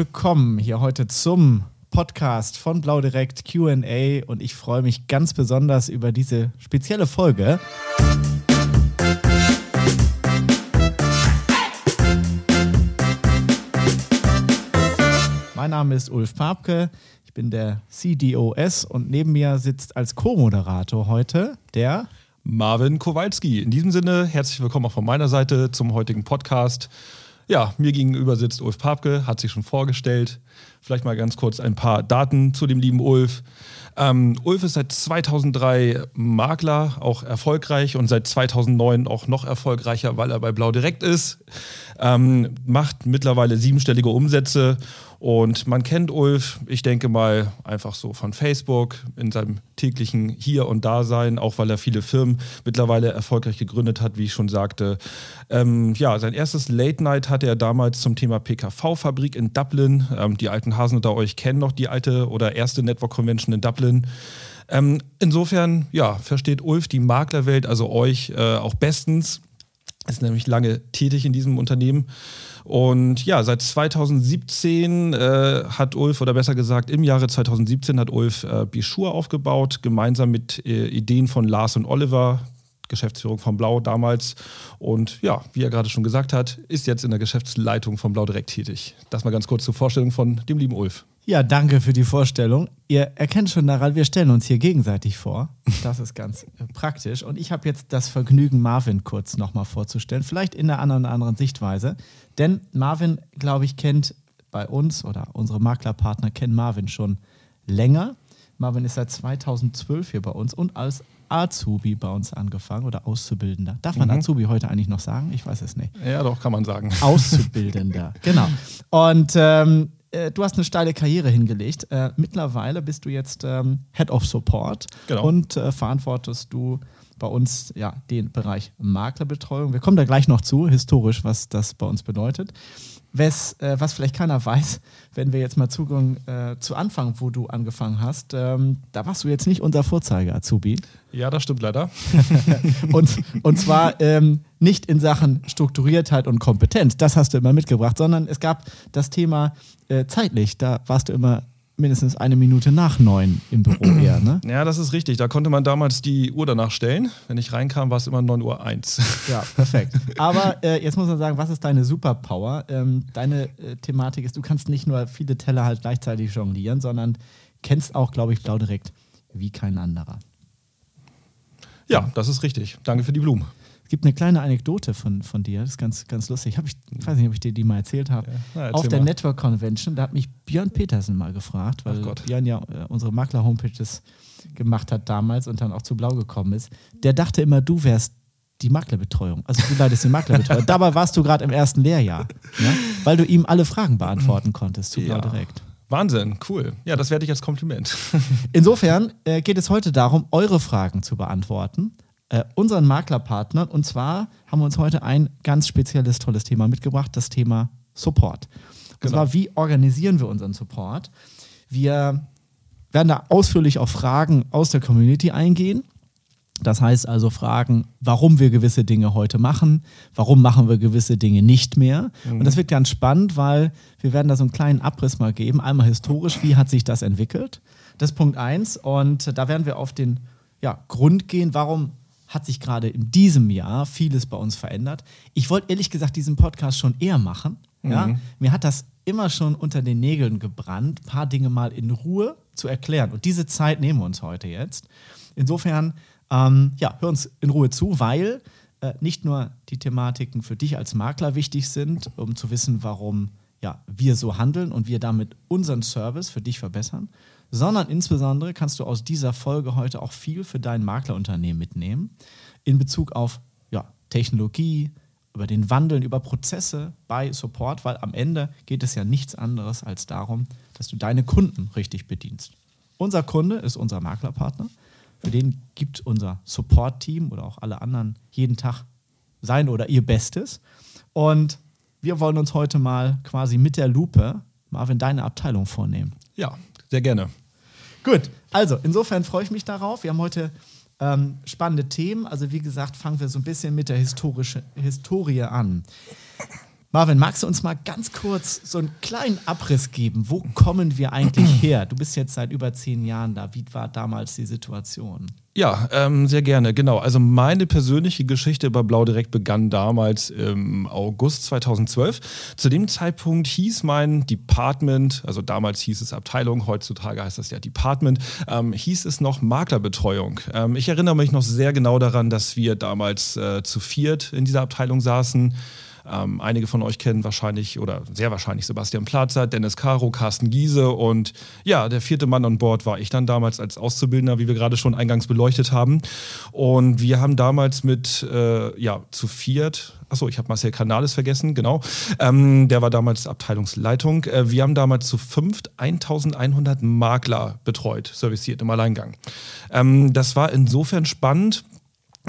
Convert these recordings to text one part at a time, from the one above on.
Willkommen hier heute zum Podcast von Blau Direkt QA und ich freue mich ganz besonders über diese spezielle Folge. Mein Name ist Ulf Papke, ich bin der CDOS und neben mir sitzt als Co-Moderator heute der Marvin Kowalski. In diesem Sinne, herzlich willkommen auch von meiner Seite zum heutigen Podcast. Ja, mir gegenüber sitzt Ulf Papke, hat sich schon vorgestellt. Vielleicht mal ganz kurz ein paar Daten zu dem lieben Ulf. Ähm, Ulf ist seit 2003 Makler, auch erfolgreich und seit 2009 auch noch erfolgreicher, weil er bei Blau Direkt ist. Ähm, macht mittlerweile siebenstellige Umsätze und man kennt Ulf, ich denke mal, einfach so von Facebook in seinem täglichen Hier- und Dasein, auch weil er viele Firmen mittlerweile erfolgreich gegründet hat, wie ich schon sagte. Ähm, ja, sein erstes Late Night hatte er damals zum Thema PKV-Fabrik in Dublin. Ähm, die alten Hasen unter euch kennen noch die alte oder erste Network Convention in Dublin. Ähm, insofern, ja, versteht Ulf die Maklerwelt, also euch äh, auch bestens. Ist nämlich lange tätig in diesem Unternehmen. Und ja, seit 2017 äh, hat Ulf, oder besser gesagt, im Jahre 2017 hat Ulf äh, Bischur aufgebaut, gemeinsam mit äh, Ideen von Lars und Oliver, Geschäftsführung von Blau damals. Und ja, wie er gerade schon gesagt hat, ist jetzt in der Geschäftsleitung von Blau direkt tätig. Das mal ganz kurz zur Vorstellung von dem lieben Ulf. Ja, danke für die Vorstellung. Ihr erkennt schon daran, wir stellen uns hier gegenseitig vor. Das ist ganz äh, praktisch. Und ich habe jetzt das Vergnügen, Marvin kurz nochmal vorzustellen. Vielleicht in einer anderen, anderen Sichtweise. Denn Marvin, glaube ich, kennt bei uns oder unsere Maklerpartner kennen Marvin schon länger. Marvin ist seit 2012 hier bei uns und als Azubi bei uns angefangen oder Auszubildender. Darf man mhm. Azubi heute eigentlich noch sagen? Ich weiß es nicht. Ja, doch, kann man sagen. Auszubildender, genau. Und ähm, äh, du hast eine steile Karriere hingelegt. Äh, mittlerweile bist du jetzt ähm, Head of Support genau. und äh, verantwortest du bei uns ja den Bereich Maklerbetreuung. Wir kommen da gleich noch zu, historisch, was das bei uns bedeutet. Wes, äh, was vielleicht keiner weiß, wenn wir jetzt mal Zugang äh, zu Anfang, wo du angefangen hast, ähm, da warst du jetzt nicht unser Vorzeige-Azubi. Ja, das stimmt leider. und, und zwar ähm, nicht in Sachen Strukturiertheit und Kompetenz, das hast du immer mitgebracht, sondern es gab das Thema äh, zeitlich, da warst du immer mindestens eine Minute nach neun im Büro eher, ne? Ja, das ist richtig. Da konnte man damals die Uhr danach stellen. Wenn ich reinkam, war es immer 9 Uhr 1. Ja, perfekt. Aber äh, jetzt muss man sagen, was ist deine Superpower? Ähm, deine äh, Thematik ist, du kannst nicht nur viele Teller halt gleichzeitig jonglieren, sondern kennst auch, glaube ich, Blau direkt wie kein anderer. Ja, das ist richtig. Danke für die Blumen gibt eine kleine Anekdote von, von dir, das ist ganz, ganz lustig. Ich, ich weiß nicht, ob ich dir die mal erzählt habe. Ja. Auf der mal. Network Convention, da hat mich Björn Petersen mal gefragt, weil Björn ja äh, unsere Makler-Homepages gemacht hat damals und dann auch zu Blau gekommen ist. Der dachte immer, du wärst die Maklerbetreuung. Also du leidest die Maklerbetreuung. Dabei warst du gerade im ersten Lehrjahr, ja? weil du ihm alle Fragen beantworten konntest zu Blau ja. direkt. Wahnsinn, cool. Ja, das werde ich als Kompliment. Insofern äh, geht es heute darum, eure Fragen zu beantworten äh, unseren Maklerpartnern. Und zwar haben wir uns heute ein ganz spezielles, tolles Thema mitgebracht, das Thema Support. Und genau. zwar, wie organisieren wir unseren Support? Wir werden da ausführlich auf Fragen aus der Community eingehen. Das heißt also Fragen, warum wir gewisse Dinge heute machen, warum machen wir gewisse Dinge nicht mehr. Mhm. Und das wird ganz spannend, weil wir werden da so einen kleinen Abriss mal geben. Einmal historisch, wie hat sich das entwickelt? Das ist Punkt eins. Und da werden wir auf den ja, Grund gehen, warum hat sich gerade in diesem Jahr vieles bei uns verändert. Ich wollte ehrlich gesagt diesen Podcast schon eher machen. Ja? Mhm. Mir hat das immer schon unter den Nägeln gebrannt, ein paar Dinge mal in Ruhe zu erklären. Und diese Zeit nehmen wir uns heute jetzt. Insofern, ähm, ja, hör uns in Ruhe zu, weil äh, nicht nur die Thematiken für dich als Makler wichtig sind, um zu wissen, warum ja, wir so handeln und wir damit unseren Service für dich verbessern, sondern insbesondere kannst du aus dieser Folge heute auch viel für dein Maklerunternehmen mitnehmen in Bezug auf ja, Technologie, über den Wandeln, über Prozesse bei Support, weil am Ende geht es ja nichts anderes als darum, dass du deine Kunden richtig bedienst. Unser Kunde ist unser Maklerpartner. Für den gibt unser Support-Team oder auch alle anderen jeden Tag sein oder ihr Bestes. Und wir wollen uns heute mal quasi mit der Lupe, Marvin, deine Abteilung vornehmen. Ja, sehr gerne. Gut, also insofern freue ich mich darauf. Wir haben heute ähm, spannende Themen. Also wie gesagt, fangen wir so ein bisschen mit der historische, Historie an. Marvin, magst du uns mal ganz kurz so einen kleinen Abriss geben? Wo kommen wir eigentlich her? Du bist jetzt seit über zehn Jahren da. Wie war damals die Situation? Ja, ähm, sehr gerne, genau. Also meine persönliche Geschichte bei Blau Direkt begann damals im August 2012. Zu dem Zeitpunkt hieß mein Department, also damals hieß es Abteilung, heutzutage heißt das ja Department, ähm, hieß es noch Maklerbetreuung. Ähm, ich erinnere mich noch sehr genau daran, dass wir damals äh, zu viert in dieser Abteilung saßen. Ähm, einige von euch kennen wahrscheinlich oder sehr wahrscheinlich Sebastian Platzer, Dennis Caro, Carsten Giese und ja, der vierte Mann an Bord war ich dann damals als Auszubildender, wie wir gerade schon eingangs beleuchtet haben. Und wir haben damals mit, äh, ja, zu viert, achso, ich habe Marcel Canales vergessen, genau, ähm, der war damals Abteilungsleitung. Äh, wir haben damals zu fünft 1100 Makler betreut, serviciert im Alleingang. Ähm, das war insofern spannend,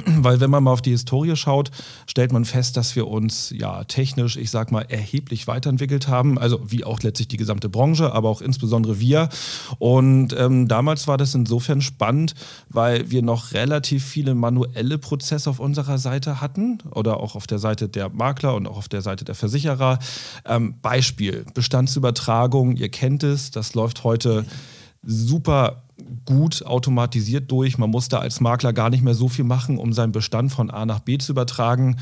weil wenn man mal auf die Historie schaut, stellt man fest, dass wir uns ja technisch, ich sag mal, erheblich weiterentwickelt haben. Also wie auch letztlich die gesamte Branche, aber auch insbesondere wir. Und ähm, damals war das insofern spannend, weil wir noch relativ viele manuelle Prozesse auf unserer Seite hatten oder auch auf der Seite der Makler und auch auf der Seite der Versicherer. Ähm, Beispiel, Bestandsübertragung, ihr kennt es, das läuft heute super gut automatisiert durch. Man muss da als Makler gar nicht mehr so viel machen, um seinen Bestand von A nach B zu übertragen.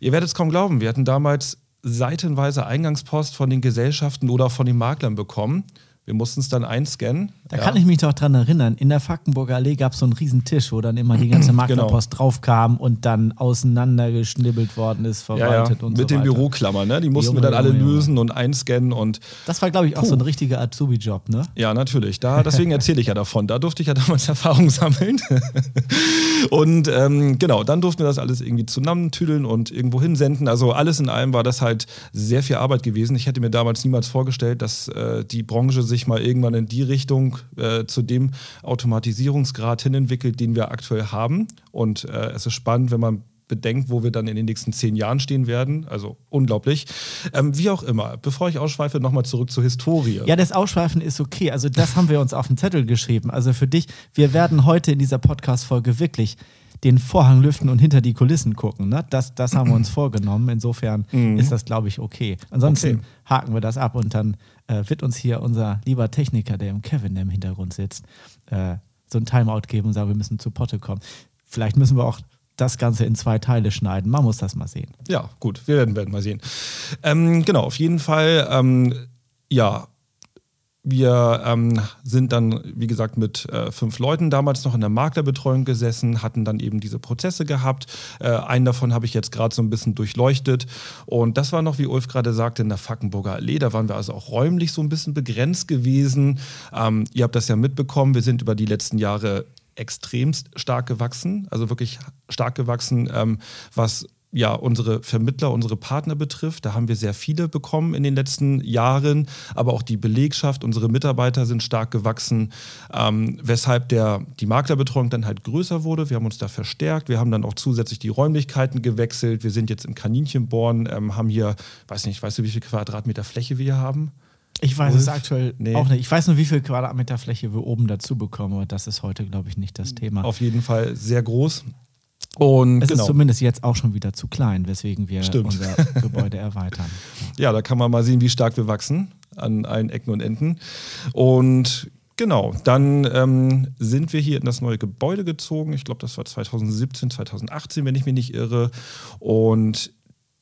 Ihr werdet es kaum glauben, wir hatten damals seitenweise Eingangspost von den Gesellschaften oder von den Maklern bekommen. Wir mussten es dann einscannen. Da ja. kann ich mich doch dran erinnern. In der Fackenburger Allee gab es so einen riesen Tisch, wo dann immer die ganze Maklerpost genau. draufkam und dann auseinandergeschnibbelt worden ist, verwaltet ja, ja. und Mit so den Büroklammern, ne? Die mussten Junge, wir dann alle Junge, lösen und einscannen und. Das war, glaube ich, auch Puh. so ein richtiger Azubi-Job, ne? Ja, natürlich. Da, deswegen erzähle ich ja davon. Da durfte ich ja damals Erfahrung sammeln. und ähm, genau, dann durften wir das alles irgendwie zusammentüdeln und irgendwo hinsenden. Also alles in allem war das halt sehr viel Arbeit gewesen. Ich hätte mir damals niemals vorgestellt, dass äh, die Branche sich mal irgendwann in die Richtung äh, zu dem Automatisierungsgrad hin entwickelt, den wir aktuell haben. Und äh, es ist spannend, wenn man bedenkt, wo wir dann in den nächsten zehn Jahren stehen werden. Also unglaublich. Ähm, wie auch immer, bevor ich ausschweife, nochmal zurück zur Historie. Ja, das Ausschweifen ist okay. Also das haben wir uns auf den Zettel geschrieben. Also für dich, wir werden heute in dieser Podcast-Folge wirklich den Vorhang lüften und hinter die Kulissen gucken. Ne? Das, das haben wir uns vorgenommen. Insofern mhm. ist das, glaube ich, okay. Ansonsten okay. haken wir das ab und dann äh, wird uns hier unser lieber Techniker, der im Kevin, der im Hintergrund sitzt, äh, so ein Timeout geben und sagen, wir müssen zu Potte kommen. Vielleicht müssen wir auch das Ganze in zwei Teile schneiden. Man muss das mal sehen. Ja, gut, wir werden, werden mal sehen. Ähm, genau, auf jeden Fall, ähm, ja, wir ähm, sind dann, wie gesagt, mit äh, fünf Leuten damals noch in der Maklerbetreuung gesessen, hatten dann eben diese Prozesse gehabt. Äh, einen davon habe ich jetzt gerade so ein bisschen durchleuchtet. Und das war noch, wie Ulf gerade sagte, in der Fackenburger Allee. Da waren wir also auch räumlich so ein bisschen begrenzt gewesen. Ähm, ihr habt das ja mitbekommen. Wir sind über die letzten Jahre extremst stark gewachsen, also wirklich stark gewachsen, ähm, was ja, unsere Vermittler, unsere Partner betrifft. Da haben wir sehr viele bekommen in den letzten Jahren, aber auch die Belegschaft, unsere Mitarbeiter sind stark gewachsen, ähm, weshalb der, die Maklerbetreuung dann halt größer wurde. Wir haben uns da verstärkt, wir haben dann auch zusätzlich die Räumlichkeiten gewechselt. Wir sind jetzt im Kaninchenborn, ähm, haben hier, weiß nicht, weißt du, wie viel Quadratmeter Fläche wir hier haben? Ich weiß Wolf? es aktuell nee. auch nicht. Ich weiß nur, wie viel Quadratmeter Fläche wir oben dazu bekommen, aber das ist heute, glaube ich, nicht das Thema. Auf jeden Fall sehr groß. Und es genau. ist zumindest jetzt auch schon wieder zu klein, weswegen wir Stimmt. unser Gebäude erweitern. Ja, da kann man mal sehen, wie stark wir wachsen an allen Ecken und Enden. Und genau, dann ähm, sind wir hier in das neue Gebäude gezogen. Ich glaube, das war 2017, 2018, wenn ich mich nicht irre. Und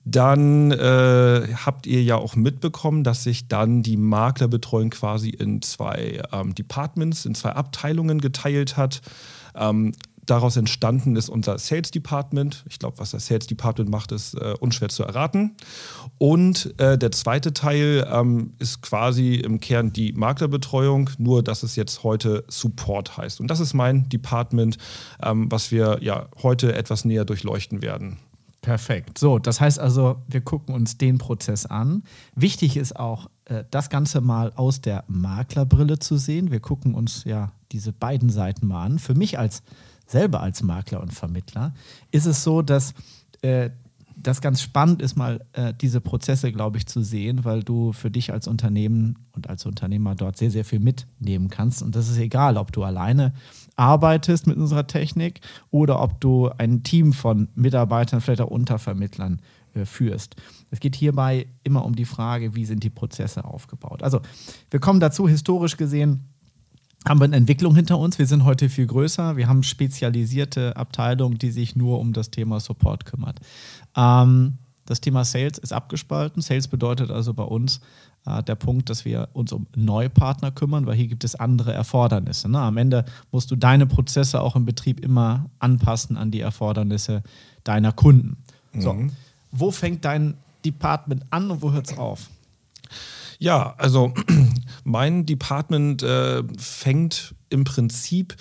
dann äh, habt ihr ja auch mitbekommen, dass sich dann die Maklerbetreuung quasi in zwei ähm, Departments, in zwei Abteilungen geteilt hat. Ähm, daraus entstanden ist unser Sales Department. Ich glaube, was das Sales Department macht, ist äh, unschwer zu erraten. Und äh, der zweite Teil ähm, ist quasi im Kern die Maklerbetreuung, nur dass es jetzt heute Support heißt. Und das ist mein Department, ähm, was wir ja heute etwas näher durchleuchten werden. Perfekt. So, das heißt also, wir gucken uns den Prozess an. Wichtig ist auch, äh, das Ganze mal aus der Maklerbrille zu sehen. Wir gucken uns ja diese beiden Seiten mal an. Für mich als selber als Makler und Vermittler ist es so, dass äh, das ganz spannend ist, mal äh, diese Prozesse, glaube ich, zu sehen, weil du für dich als Unternehmen und als Unternehmer dort sehr, sehr viel mitnehmen kannst. Und das ist egal, ob du alleine arbeitest mit unserer Technik oder ob du ein Team von Mitarbeitern, vielleicht auch Untervermittlern äh, führst. Es geht hierbei immer um die Frage, wie sind die Prozesse aufgebaut. Also wir kommen dazu, historisch gesehen, haben wir eine Entwicklung hinter uns. Wir sind heute viel größer. Wir haben spezialisierte Abteilungen, die sich nur um das Thema Support kümmert. Ähm, das Thema Sales ist abgespalten. Sales bedeutet also bei uns äh, der Punkt, dass wir uns um neue Partner kümmern, weil hier gibt es andere Erfordernisse. Ne? Am Ende musst du deine Prozesse auch im Betrieb immer anpassen an die Erfordernisse deiner Kunden. Mhm. So, wo fängt dein Department an und wo hört es auf? Ja, also mein Department äh, fängt im Prinzip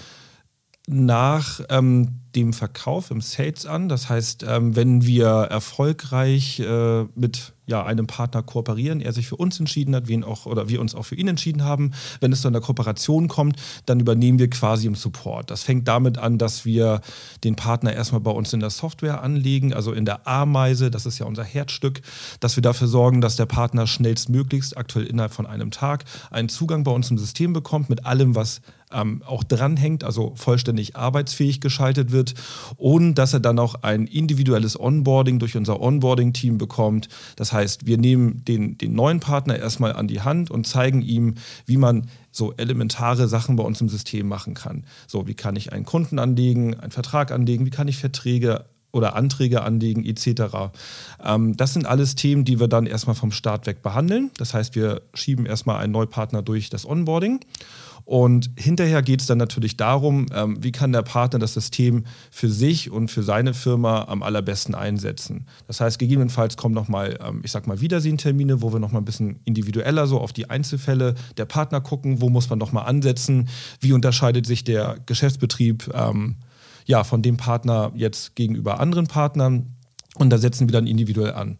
nach ähm, dem Verkauf im Sales an. Das heißt, ähm, wenn wir erfolgreich äh, mit ja, einem Partner kooperieren, er sich für uns entschieden hat, wir auch oder wir uns auch für ihn entschieden haben, wenn es zu einer Kooperation kommt, dann übernehmen wir quasi im Support. Das fängt damit an, dass wir den Partner erstmal bei uns in der Software anlegen, also in der Ameise, das ist ja unser Herzstück, dass wir dafür sorgen, dass der Partner schnellstmöglichst, aktuell innerhalb von einem Tag, einen Zugang bei uns im System bekommt mit allem, was ähm, auch dranhängt, also vollständig arbeitsfähig geschaltet wird und dass er dann auch ein individuelles Onboarding durch unser Onboarding-Team bekommt. Das heißt, wir nehmen den, den neuen Partner erstmal an die Hand und zeigen ihm, wie man so elementare Sachen bei uns im System machen kann. So, wie kann ich einen Kunden anlegen, einen Vertrag anlegen, wie kann ich Verträge oder Anträge anlegen etc. Ähm, das sind alles Themen, die wir dann erstmal vom Start weg behandeln. Das heißt, wir schieben erstmal einen Neupartner durch das Onboarding und hinterher geht es dann natürlich darum, ähm, wie kann der Partner das System für sich und für seine Firma am allerbesten einsetzen. Das heißt, gegebenenfalls kommen nochmal, ähm, ich sag mal, Wiedersehentermine, wo wir nochmal ein bisschen individueller so auf die Einzelfälle der Partner gucken, wo muss man nochmal ansetzen, wie unterscheidet sich der Geschäftsbetrieb ähm, ja, von dem Partner jetzt gegenüber anderen Partnern. Und da setzen wir dann individuell an.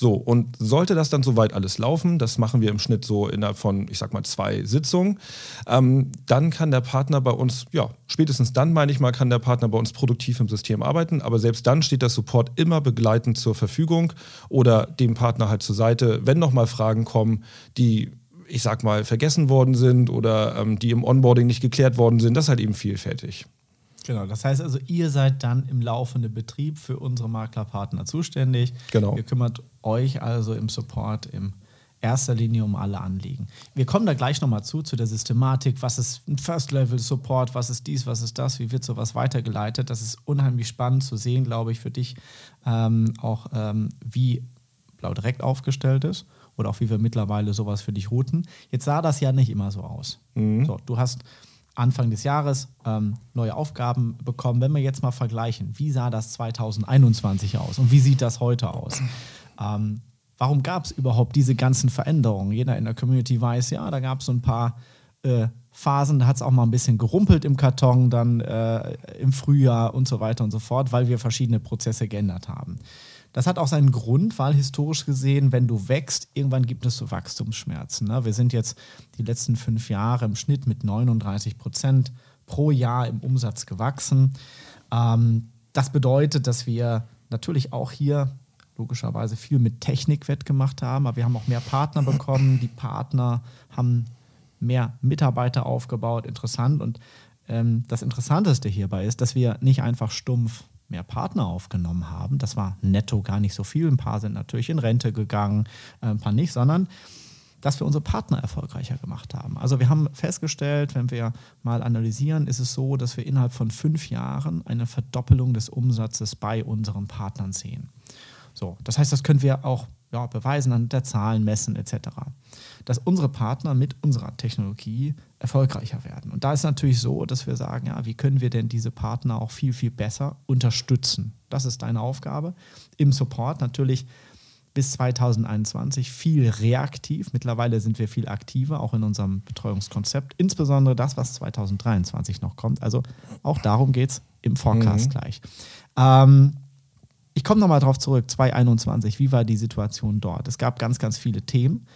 So, und sollte das dann soweit alles laufen, das machen wir im Schnitt so innerhalb von, ich sag mal, zwei Sitzungen, ähm, dann kann der Partner bei uns, ja, spätestens dann, meine ich mal, kann der Partner bei uns produktiv im System arbeiten, aber selbst dann steht der Support immer begleitend zur Verfügung oder dem Partner halt zur Seite, wenn nochmal Fragen kommen, die ich sag mal, vergessen worden sind oder ähm, die im Onboarding nicht geklärt worden sind. Das ist halt eben vielfältig. Genau, das heißt also, ihr seid dann im laufenden Betrieb für unsere Maklerpartner zuständig. Genau. Ihr kümmert euch also im Support in erster Linie um alle Anliegen. Wir kommen da gleich nochmal zu, zu der Systematik. Was ist ein First-Level-Support? Was ist dies? Was ist das? Wie wird sowas weitergeleitet? Das ist unheimlich spannend zu sehen, glaube ich, für dich ähm, auch, ähm, wie Blau direkt aufgestellt ist oder auch wie wir mittlerweile sowas für dich routen. Jetzt sah das ja nicht immer so aus. Mhm. So, du hast Anfang des Jahres ähm, neue Aufgaben bekommen. Wenn wir jetzt mal vergleichen, wie sah das 2021 aus und wie sieht das heute aus? Ähm, warum gab es überhaupt diese ganzen Veränderungen? Jeder in der Community weiß, ja, da gab es so ein paar äh, Phasen, da hat es auch mal ein bisschen gerumpelt im Karton, dann äh, im Frühjahr und so weiter und so fort, weil wir verschiedene Prozesse geändert haben. Das hat auch seinen Grund, weil historisch gesehen, wenn du wächst, irgendwann gibt es so Wachstumsschmerzen. Ne? Wir sind jetzt die letzten fünf Jahre im Schnitt mit 39 Prozent pro Jahr im Umsatz gewachsen. Ähm, das bedeutet, dass wir natürlich auch hier logischerweise viel mit Technik wettgemacht haben, aber wir haben auch mehr Partner bekommen. Die Partner haben mehr Mitarbeiter aufgebaut. Interessant. Und ähm, das Interessanteste hierbei ist, dass wir nicht einfach stumpf mehr Partner aufgenommen haben. Das war netto gar nicht so viel. Ein paar sind natürlich in Rente gegangen, äh, ein paar nicht, sondern dass wir unsere Partner erfolgreicher gemacht haben. Also wir haben festgestellt, wenn wir mal analysieren, ist es so, dass wir innerhalb von fünf Jahren eine Verdoppelung des Umsatzes bei unseren Partnern sehen. So, das heißt, das können wir auch ja, beweisen an der Zahlen, messen etc. Dass unsere Partner mit unserer Technologie erfolgreicher werden. Und da ist natürlich so, dass wir sagen, ja, wie können wir denn diese Partner auch viel, viel besser unterstützen? Das ist deine Aufgabe. Im Support natürlich bis 2021 viel reaktiv. Mittlerweile sind wir viel aktiver, auch in unserem Betreuungskonzept. Insbesondere das, was 2023 noch kommt. Also auch darum geht es im Forecast mhm. gleich. Ähm, ich komme nochmal drauf zurück, 2021, wie war die Situation dort? Es gab ganz, ganz viele Themen.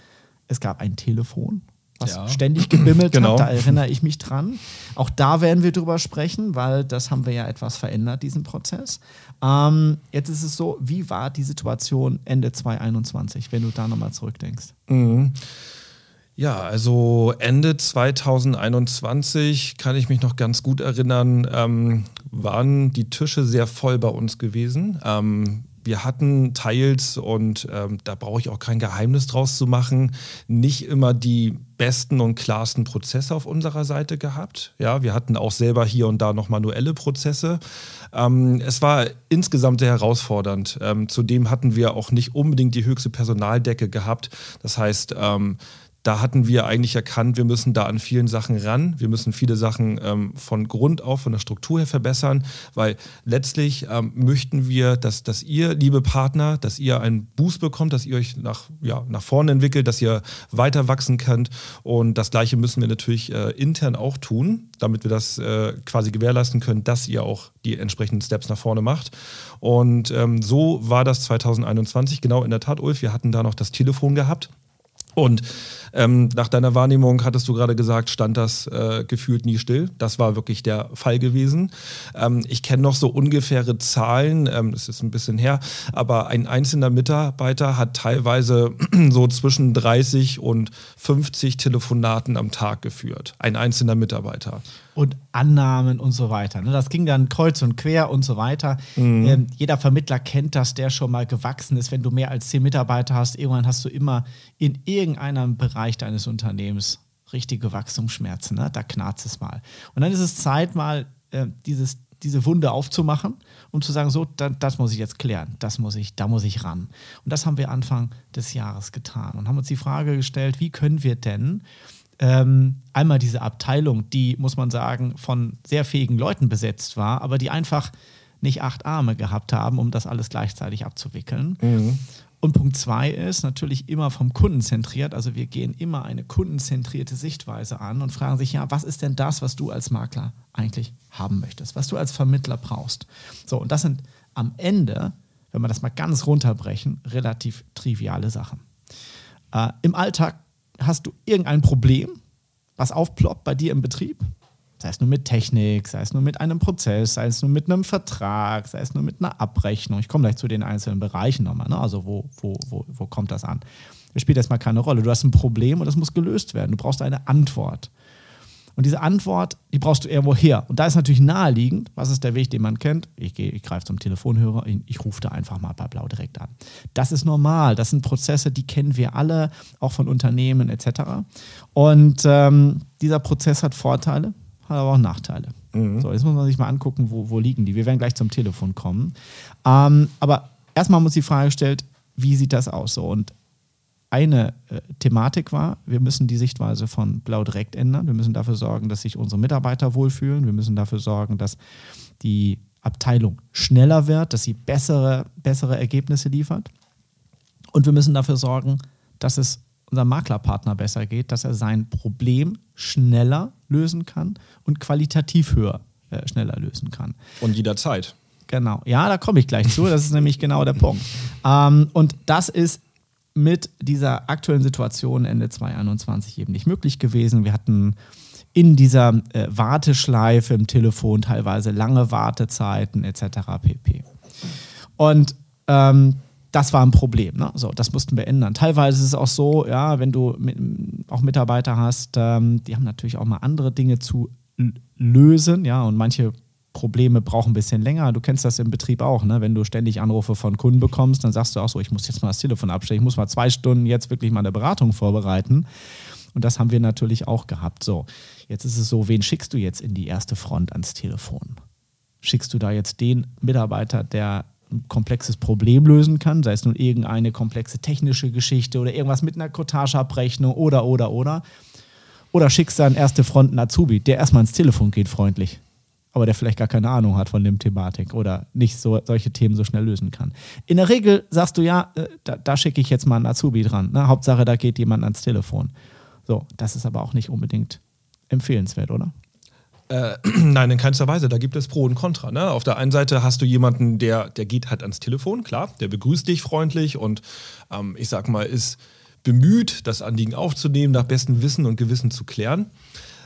Es gab ein Telefon, was ja. ständig gebimmelt genau. hat, da erinnere ich mich dran. Auch da werden wir drüber sprechen, weil das haben wir ja etwas verändert, diesen Prozess. Ähm, jetzt ist es so, wie war die Situation Ende 2021, wenn du da nochmal zurückdenkst? Mhm. Ja, also Ende 2021 kann ich mich noch ganz gut erinnern, ähm, waren die Tische sehr voll bei uns gewesen. Ähm, wir hatten teils, und ähm, da brauche ich auch kein Geheimnis draus zu machen, nicht immer die besten und klarsten Prozesse auf unserer Seite gehabt. Ja, wir hatten auch selber hier und da noch manuelle Prozesse. Ähm, es war insgesamt sehr herausfordernd. Ähm, zudem hatten wir auch nicht unbedingt die höchste Personaldecke gehabt. Das heißt, ähm, da hatten wir eigentlich erkannt, wir müssen da an vielen Sachen ran. Wir müssen viele Sachen ähm, von Grund auf, von der Struktur her verbessern, weil letztlich ähm, möchten wir, dass, dass ihr, liebe Partner, dass ihr einen Boost bekommt, dass ihr euch nach, ja, nach vorne entwickelt, dass ihr weiter wachsen könnt. Und das Gleiche müssen wir natürlich äh, intern auch tun, damit wir das äh, quasi gewährleisten können, dass ihr auch die entsprechenden Steps nach vorne macht. Und ähm, so war das 2021 genau in der Tat, Ulf. Wir hatten da noch das Telefon gehabt. Und ähm, nach deiner Wahrnehmung hattest du gerade gesagt, stand das äh, gefühlt nie still. Das war wirklich der Fall gewesen. Ähm, ich kenne noch so ungefähre Zahlen, ähm, das ist ein bisschen her, aber ein einzelner Mitarbeiter hat teilweise so zwischen 30 und 50 Telefonaten am Tag geführt. Ein einzelner Mitarbeiter und Annahmen und so weiter. Ne? Das ging dann kreuz und quer und so weiter. Mhm. Ähm, jeder Vermittler kennt das, der schon mal gewachsen ist. Wenn du mehr als zehn Mitarbeiter hast, irgendwann hast du immer in irgendeinem Bereich deines Unternehmens richtige Wachstumsschmerzen. Ne? Da knarzt es mal. Und dann ist es Zeit, mal äh, dieses, diese Wunde aufzumachen und zu sagen, so, da, das muss ich jetzt klären, das muss ich, da muss ich ran. Und das haben wir Anfang des Jahres getan und haben uns die Frage gestellt, wie können wir denn ähm, einmal diese Abteilung, die, muss man sagen, von sehr fähigen Leuten besetzt war, aber die einfach nicht acht Arme gehabt haben, um das alles gleichzeitig abzuwickeln. Mhm. Und Punkt zwei ist natürlich immer vom Kunden zentriert. Also wir gehen immer eine kundenzentrierte Sichtweise an und fragen sich, ja, was ist denn das, was du als Makler eigentlich haben möchtest, was du als Vermittler brauchst? So, und das sind am Ende, wenn wir das mal ganz runterbrechen, relativ triviale Sachen. Äh, Im Alltag hast du irgendein Problem, was aufploppt bei dir im Betrieb, sei es nur mit Technik, sei es nur mit einem Prozess, sei es nur mit einem Vertrag, sei es nur mit einer Abrechnung. Ich komme gleich zu den einzelnen Bereichen nochmal. Ne? Also wo, wo, wo, wo kommt das an? Das spielt erstmal keine Rolle. Du hast ein Problem und das muss gelöst werden. Du brauchst eine Antwort. Und diese Antwort, die brauchst du irgendwo her. Und da ist natürlich naheliegend, was ist der Weg, den man kennt? Ich, ich greife zum Telefonhörer, ich, ich rufe da einfach mal bei Blau direkt an. Das ist normal. Das sind Prozesse, die kennen wir alle, auch von Unternehmen etc. Und ähm, dieser Prozess hat Vorteile, hat aber auch Nachteile. Mhm. So, jetzt muss man sich mal angucken, wo, wo liegen die. Wir werden gleich zum Telefon kommen. Ähm, aber erstmal muss die Frage gestellt, wie sieht das aus? So, und eine äh, Thematik war, wir müssen die Sichtweise von Blau direkt ändern. Wir müssen dafür sorgen, dass sich unsere Mitarbeiter wohlfühlen. Wir müssen dafür sorgen, dass die Abteilung schneller wird, dass sie bessere, bessere Ergebnisse liefert. Und wir müssen dafür sorgen, dass es unserem Maklerpartner besser geht, dass er sein Problem schneller lösen kann und qualitativ höher äh, schneller lösen kann. Und jederzeit. Genau. Ja, da komme ich gleich zu. Das ist nämlich genau der Punkt. Ähm, und das ist mit dieser aktuellen Situation Ende 2021 eben nicht möglich gewesen. Wir hatten in dieser äh, Warteschleife im Telefon teilweise lange Wartezeiten etc. pp. Und ähm, das war ein Problem. Ne? So, das mussten wir ändern. Teilweise ist es auch so, ja, wenn du mit, auch Mitarbeiter hast, ähm, die haben natürlich auch mal andere Dinge zu lösen, ja, und manche Probleme brauchen ein bisschen länger. Du kennst das im Betrieb auch, ne? Wenn du ständig Anrufe von Kunden bekommst, dann sagst du auch so, ich muss jetzt mal das Telefon abstellen, ich muss mal zwei Stunden jetzt wirklich mal eine Beratung vorbereiten. Und das haben wir natürlich auch gehabt. So, jetzt ist es so, wen schickst du jetzt in die erste Front ans Telefon? Schickst du da jetzt den Mitarbeiter, der ein komplexes Problem lösen kann, sei es nun irgendeine komplexe technische Geschichte oder irgendwas mit einer Cottage-Abrechnung oder, oder, oder. Oder schickst du an erste Front einen Azubi, der erstmal ins Telefon geht, freundlich aber der vielleicht gar keine Ahnung hat von dem Thematik oder nicht so, solche Themen so schnell lösen kann. In der Regel sagst du ja, äh, da, da schicke ich jetzt mal einen Azubi dran. Ne? Hauptsache, da geht jemand ans Telefon. So, das ist aber auch nicht unbedingt empfehlenswert, oder? Äh, nein, in keinster Weise. Da gibt es Pro und Contra. Ne? Auf der einen Seite hast du jemanden, der, der geht halt ans Telefon, klar, der begrüßt dich freundlich und ähm, ich sag mal, ist bemüht, das Anliegen aufzunehmen, nach bestem Wissen und Gewissen zu klären.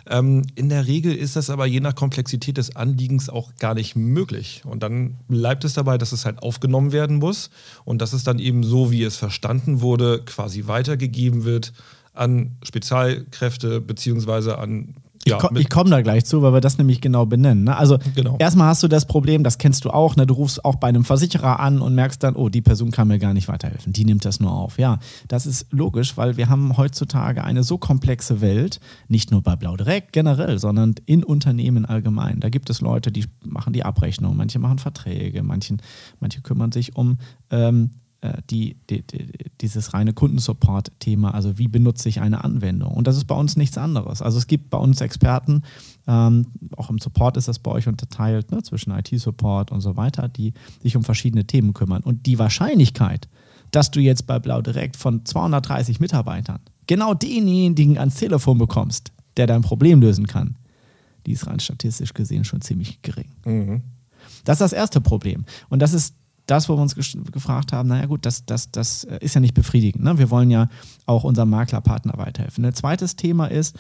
Ähm, in der Regel ist das aber je nach Komplexität des Anliegens auch gar nicht möglich. Und dann bleibt es dabei, dass es halt aufgenommen werden muss und dass es dann eben so, wie es verstanden wurde, quasi weitergegeben wird an Spezialkräfte beziehungsweise an Ja, ich, ich komme da gleich zu, weil wir das nämlich genau benennen. Ne? Also genau. erstmal hast du das Problem, das kennst du auch, ne? du rufst auch bei einem Versicherer an und merkst dann, oh, die Person kann mir gar nicht weiterhelfen, die nimmt das nur auf. Ja, das ist logisch, weil wir haben heutzutage eine so komplexe Welt, nicht nur bei Blau Direkt generell, sondern in Unternehmen allgemein. Da gibt es Leute, die machen die Abrechnung, manche machen Verträge, manchen, manche kümmern sich um ähm, äh, die, die, die, dieses reine Kundensupport-Thema, also wie benutze ich eine Anwendung. Und das ist bei uns nichts anderes. Also es gibt bei uns Experten, ähm, auch im Support ist das bei euch unterteilt, ne, zwischen IT-Support und so weiter, die sich um verschiedene Themen kümmern. Und die Wahrscheinlichkeit, dass du jetzt bei Blau Direkt von 230 Mitarbeitern genau denjenigen ans Telefon bekommst, der dein Problem lösen kann, die ist rein statistisch gesehen schon ziemlich gering. Mhm. Das ist das erste Problem. Und das ist das, wo wir uns gefragt haben, naja gut, das, das, das äh, ist ja nicht befriedigend. Ne? Wir wollen ja auch unserem Maklerpartner weiterhelfen. Ein zweites Thema ist,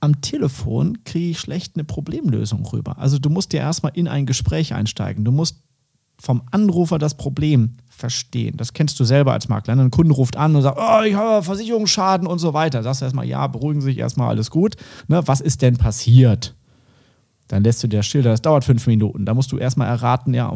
am Telefon kriege ich schlecht eine Problemlösung rüber. Also du musst dir erstmal in ein Gespräch einsteigen. Du musst vom Anrufer das Problem verstehen. Das kennst du selber als Makler. Ne? Ein Kunde ruft an und sagt, oh, ich habe Versicherungsschaden und so weiter. Sagst du erstmal, ja, beruhigen Sie sich erstmal, alles gut. Ne? Was ist denn passiert? Dann lässt du dir schildern, das dauert fünf Minuten. Da musst du erstmal erraten, ja,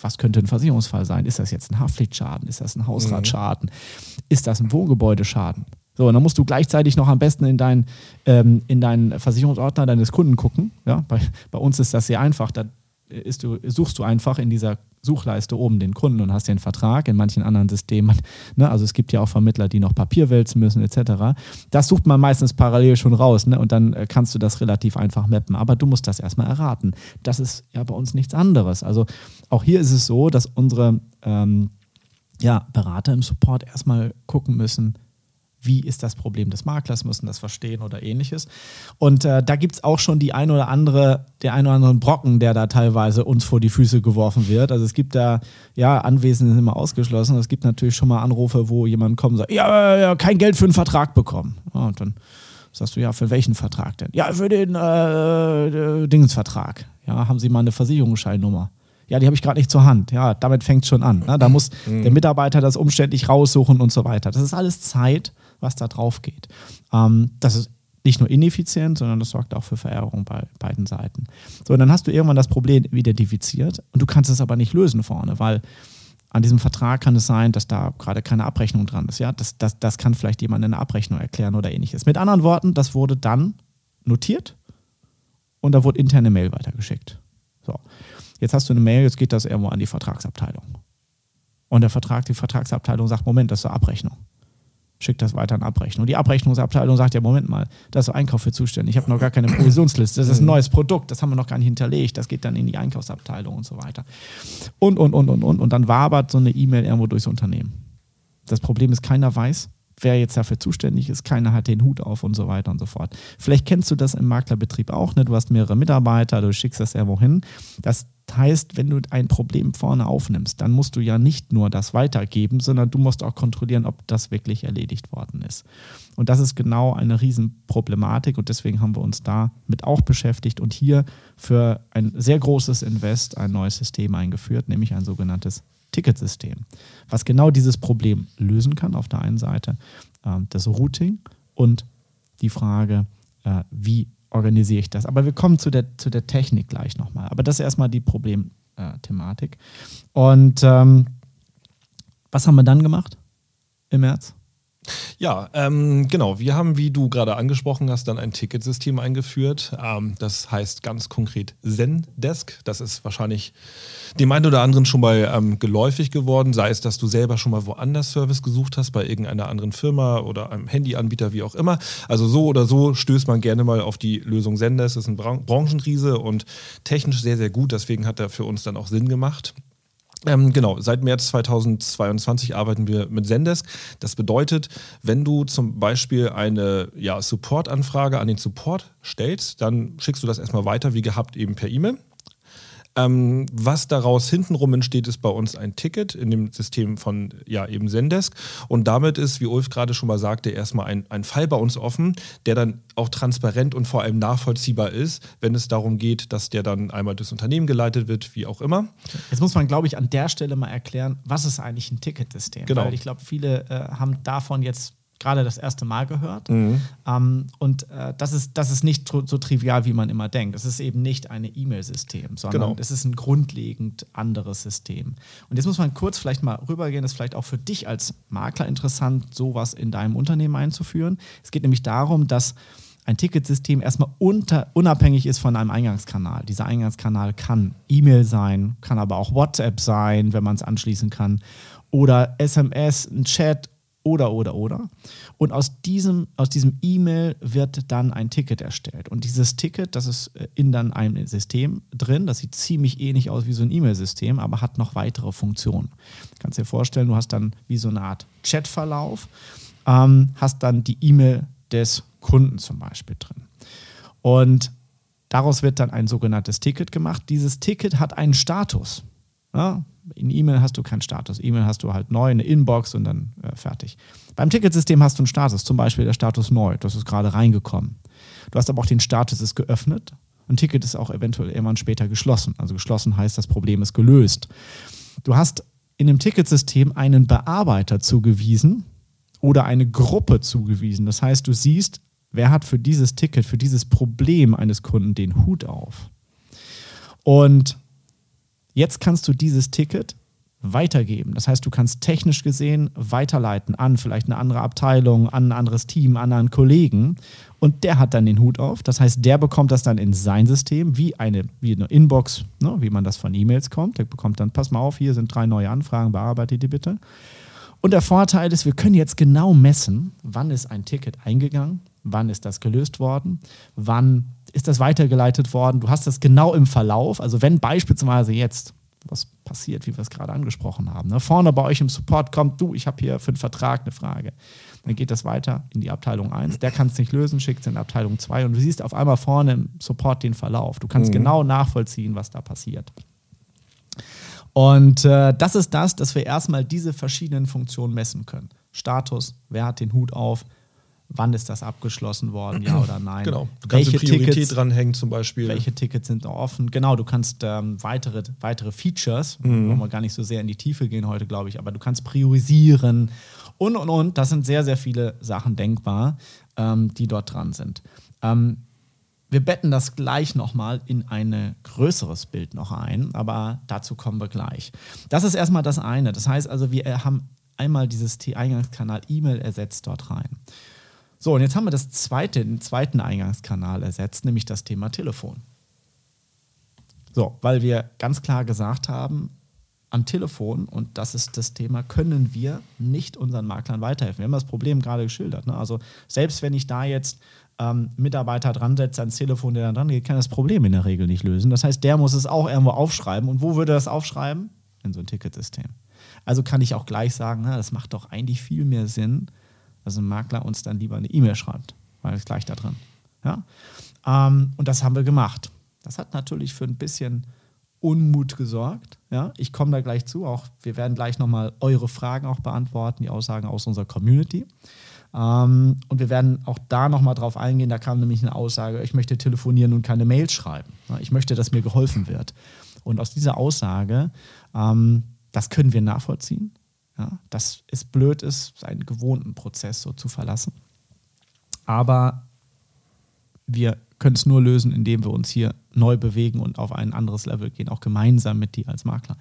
was könnte ein Versicherungsfall sein? Ist das jetzt ein Haftpflichtschaden? Ist das ein Hausratschaden? Mhm. Ist das ein Wohngebäudeschaden? So, und dann musst du gleichzeitig noch am besten in, dein, ähm, in deinen Versicherungsordner deines Kunden gucken. Ja? Bei, bei uns ist das sehr einfach. Da du, suchst du einfach in dieser Suchleiste oben den Kunden und hast den Vertrag. In manchen anderen Systemen, ne, also es gibt ja auch Vermittler, die noch Papier wälzen müssen, etc. Das sucht man meistens parallel schon raus ne, und dann äh, kannst du das relativ einfach mappen. Aber du musst das erstmal erraten. Das ist ja bei uns nichts anderes. Also auch hier ist es so, dass unsere ähm, ja, Berater im Support erstmal gucken müssen, wie ist das Problem des Maklers, müssen das verstehen oder ähnliches. Und äh, da gibt es auch schon die ein oder andere, der ein oder andere Brocken, der da teilweise uns vor die Füße geworfen wird. Also es gibt da, ja, Anwesende sind immer ausgeschlossen. Es gibt natürlich schon mal Anrufe, wo jemand kommt und sagt, ja, ja, kein Geld für einen Vertrag bekommen. Ja, und dann sagst du, ja, für welchen Vertrag denn? Ja, für den äh, äh Dingensvertrag. Ja, haben Sie mal eine Versicherungsscheinnummer? Ja, die habe ich gerade nicht zur Hand. Ja, damit fängt es schon an. Ne? Da muss mhm. der Mitarbeiter das umständlich raussuchen und so weiter. Das ist alles Zeit, was da drauf geht. Ähm, das ist nicht nur ineffizient, sondern das sorgt auch für Verärgerung bei beiden Seiten. So, und dann hast du irgendwann das Problem identifiziert und du kannst es aber nicht lösen vorne, weil an diesem Vertrag kann es sein, dass da gerade keine Abrechnung dran ist. Ja? Das, das, das kann vielleicht jemand in der Abrechnung erklären oder ähnliches. Mit anderen Worten, das wurde dann notiert und da wurde interne Mail weitergeschickt. So. Jetzt hast du eine Mail, jetzt geht das irgendwo an die Vertragsabteilung. Und der Vertrag, die Vertragsabteilung sagt, Moment, das ist eine Abrechnung schickt das weiter an Abrechnung. Die Abrechnungsabteilung sagt ja, Moment mal, da ist Einkauf für zuständig. Ich habe noch gar keine Provisionsliste. Das ist ein mhm. neues Produkt, das haben wir noch gar nicht hinterlegt. Das geht dann in die Einkaufsabteilung und so weiter. Und, und, und, und, und. Und dann wabert so eine E-Mail irgendwo durchs Unternehmen. Das Problem ist, keiner weiß, wer jetzt dafür zuständig ist, keiner hat den Hut auf und so weiter und so fort. Vielleicht kennst du das im Maklerbetrieb auch, ne? Du hast mehrere Mitarbeiter, du schickst das irgendwo hin. Das heißt, wenn du ein Problem vorne aufnimmst, dann musst du ja nicht nur das weitergeben, sondern du musst auch kontrollieren, ob das wirklich erledigt worden ist. Und das ist genau eine Riesenproblematik und deswegen haben wir uns damit auch beschäftigt und hier für ein sehr großes Invest ein neues System eingeführt, nämlich ein sogenanntes Ticketsystem, was genau dieses Problem lösen kann. Auf der einen Seite äh, das Routing und die Frage, äh, wie organisiere ich das. Aber wir kommen zu der, zu der Technik gleich nochmal. Aber das ist erstmal die Problemthematik. Und ähm, was haben wir dann gemacht im März? Ja, ähm, genau. Wir haben, wie du gerade angesprochen hast, dann ein Ticketsystem eingeführt. Ähm, das heißt ganz konkret Zendesk. Das ist wahrscheinlich dem einen oder anderen schon mal ähm, geläufig geworden, sei es, dass du selber schon mal woanders Service gesucht hast, bei irgendeiner anderen Firma oder einem Handyanbieter, wie auch immer. Also so oder so stößt man gerne mal auf die Lösung Zendesk. Das ist ein Bran Branchenriese und technisch sehr, sehr gut. Deswegen hat er für uns dann auch Sinn gemacht. Ähm, genau, seit März 2022 arbeiten wir mit Zendesk. Das bedeutet, wenn du zum Beispiel eine ja, Support-Anfrage an den Support stellst, dann schickst du das erstmal weiter, wie gehabt, eben per E-Mail. Ähm, was daraus hintenrum entsteht, ist bei uns ein Ticket in dem System von ja eben Zendesk. Und damit ist, wie Ulf gerade schon mal sagte, erstmal ein, ein Fall bei uns offen, der dann auch transparent und vor allem nachvollziehbar ist, wenn es darum geht, dass der dann einmal durchs Unternehmen geleitet wird, wie auch immer. Jetzt muss man, glaube ich, an der Stelle mal erklären, was ist eigentlich ein Ticketsystem? Genau. Weil ich glaube, viele äh, haben davon jetzt gerade das erste Mal gehört. Mhm. Ähm, und äh, das, ist, das ist nicht so, so, trivial, wie man immer denkt. Es ist eben nicht ein E-Mail-System, sondern genau. es ist ein grundlegend anderes System. Und jetzt muss man kurz vielleicht mal rübergehen, das ist vielleicht auch für dich als Makler interessant, sowas in deinem Unternehmen einzuführen. Es geht nämlich darum, dass ein Ticketsystem erstmal unter, unabhängig ist von einem Eingangskanal. Dieser Eingangskanal kann E-Mail sein, kann aber auch WhatsApp sein, wenn man es anschließen kann, oder SMS, ein Chat oder, oder, oder. Und aus diesem, aus diesem E-Mail wird dann ein Ticket erstellt. Und dieses Ticket, das ist äh, in dann einem System drin, das sieht ziemlich ähnlich aus wie so ein E-Mail-System, aber hat noch weitere Funktionen. Du kannst dir vorstellen, du hast dann wie so eine Art Chatverlauf, ähm, hast dann die E-Mail des Kunden zum Beispiel drin. Und daraus wird dann ein sogenanntes Ticket gemacht. Dieses Ticket hat einen Status. Ja, in E-Mail hast du keinen Status. E-Mail hast du halt neu, eine Inbox und dann äh, fertig. Beim Ticketsystem hast du einen Status, zum Beispiel der Status neu, das ist gerade reingekommen. Du hast aber auch den Status ist geöffnet. Ein Ticket ist auch eventuell irgendwann später geschlossen. Also geschlossen heißt, das Problem ist gelöst. Du hast in dem Ticketsystem einen Bearbeiter zugewiesen oder eine Gruppe zugewiesen. Das heißt, du siehst, wer hat für dieses Ticket, für dieses Problem eines Kunden den Hut auf. Und Jetzt kannst du dieses Ticket weitergeben. Das heißt, du kannst technisch gesehen weiterleiten an vielleicht eine andere Abteilung, an ein anderes Team, an einen Kollegen. Und der hat dann den Hut auf. Das heißt, der bekommt das dann in sein System, wie eine, wie eine Inbox, ne, wie man das von E-Mails kommt. Der bekommt dann, pass mal auf, hier sind drei neue Anfragen, bearbeite die bitte. Und der Vorteil ist, wir können jetzt genau messen, wann ist ein Ticket eingegangen, wann ist das gelöst worden, wann ist das weitergeleitet worden. Du hast das genau im Verlauf. Also wenn beispielsweise jetzt was passiert, wie wir es gerade angesprochen haben. Ne? Vorne bei euch im Support kommt, du, ich habe hier für einen Vertrag eine Frage. Dann geht das weiter in die Abteilung 1. Der kann es nicht lösen, schickt es in Abteilung 2 und du siehst auf einmal vorne im Support den Verlauf. Du kannst mhm. genau nachvollziehen, was da passiert. Und äh, das ist das, dass wir erstmal diese verschiedenen Funktionen messen können. Status, wer hat den Hut auf, wann ist das abgeschlossen worden, ja oder nein. Genau, du kannst welche Priorität Tickets, dranhängen zum Beispiel. Welche Tickets sind noch offen? Genau, du kannst ähm, weitere, weitere Features, mhm. wollen wir gar nicht so sehr in die Tiefe gehen heute, glaube ich, aber du kannst priorisieren und, und, und. Das sind sehr, sehr viele Sachen denkbar, ähm, die dort dran sind. Ähm, wir betten das gleich nochmal in ein größeres Bild noch ein, aber dazu kommen wir gleich. Das ist erstmal das eine. Das heißt also, wir haben einmal dieses T-Eingangskanal E-Mail ersetzt dort rein. So, und jetzt haben wir das zweite, den zweiten Eingangskanal ersetzt, nämlich das Thema Telefon. So, weil wir ganz klar gesagt haben, am Telefon, und das ist das Thema, können wir nicht unseren Maklern weiterhelfen. Wir haben das Problem gerade geschildert. Ne? Also selbst wenn ich da jetzt ähm, Mitarbeiter dran setze ans Telefon, der dann dran geht, kann das Problem in der Regel nicht lösen. Das heißt, der muss es auch irgendwo aufschreiben. Und wo würde das aufschreiben? In so ein Ticketsystem. Also kann ich auch gleich sagen, na, das macht doch eigentlich viel mehr Sinn, dass ein Makler uns dann lieber eine E-Mail schreibt, weil es gleich da drin. Ja? Ähm, und das haben wir gemacht. Das hat natürlich für ein bisschen Unmut gesorgt. Ja? Ich komme da gleich zu. Auch wir werden gleich nochmal eure Fragen auch beantworten, die Aussagen aus unserer Community. Ähm, und wir werden auch da nochmal drauf eingehen. Da kam nämlich eine Aussage, ich möchte telefonieren und keine Mail schreiben. Ich möchte, dass mir geholfen wird. Und aus dieser Aussage, ähm, das können wir nachvollziehen. Ja, dass es blöd ist, seinen gewohnten Prozess so zu verlassen. Aber wir können es nur lösen, indem wir uns hier neu bewegen und auf ein anderes Level gehen, auch gemeinsam mit dir als Makler.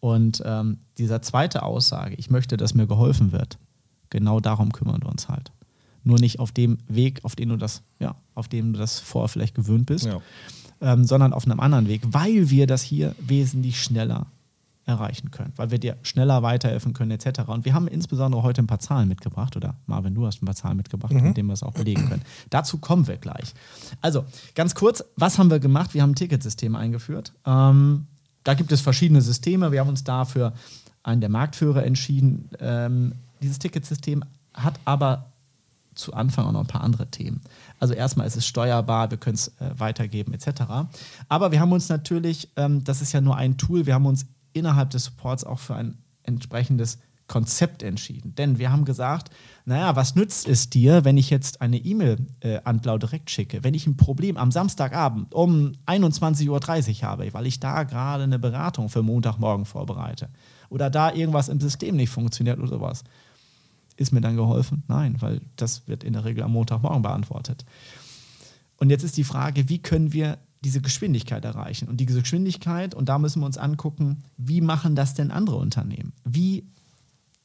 Und ähm, dieser zweite Aussage, ich möchte, dass mir geholfen wird, genau darum kümmern wir uns halt. Nur nicht auf dem Weg, auf den du das, ja, auf dem du das vorher vielleicht gewöhnt bist, ja. ähm, sondern auf einem anderen Weg, weil wir das hier wesentlich schneller erreichen können, weil wir dir schneller weiterhelfen können etc. Und wir haben insbesondere heute ein paar Zahlen mitgebracht oder Marvin, du hast ein paar Zahlen mitgebracht, mhm. mit denen wir es auch belegen können. Dazu kommen wir gleich. Also ganz kurz, was haben wir gemacht? Wir haben ein Ticketsystem eingeführt. Ähm, da gibt es verschiedene Systeme. Wir haben uns dafür einen der Marktführer entschieden. Ähm, dieses Ticketsystem hat aber zu Anfang auch noch ein paar andere Themen. Also erstmal ist es steuerbar, wir können es äh, weitergeben etc. Aber wir haben uns natürlich, ähm, das ist ja nur ein Tool, wir haben uns innerhalb des Supports auch für ein entsprechendes Konzept entschieden. Denn wir haben gesagt, naja, was nützt es dir, wenn ich jetzt eine E-Mail äh, an Blau direkt schicke, wenn ich ein Problem am Samstagabend um 21.30 Uhr habe, weil ich da gerade eine Beratung für Montagmorgen vorbereite oder da irgendwas im System nicht funktioniert oder sowas. Ist mir dann geholfen? Nein, weil das wird in der Regel am Montagmorgen beantwortet. Und jetzt ist die Frage, wie können wir diese Geschwindigkeit erreichen? Und diese Geschwindigkeit, und da müssen wir uns angucken, wie machen das denn andere Unternehmen? Wie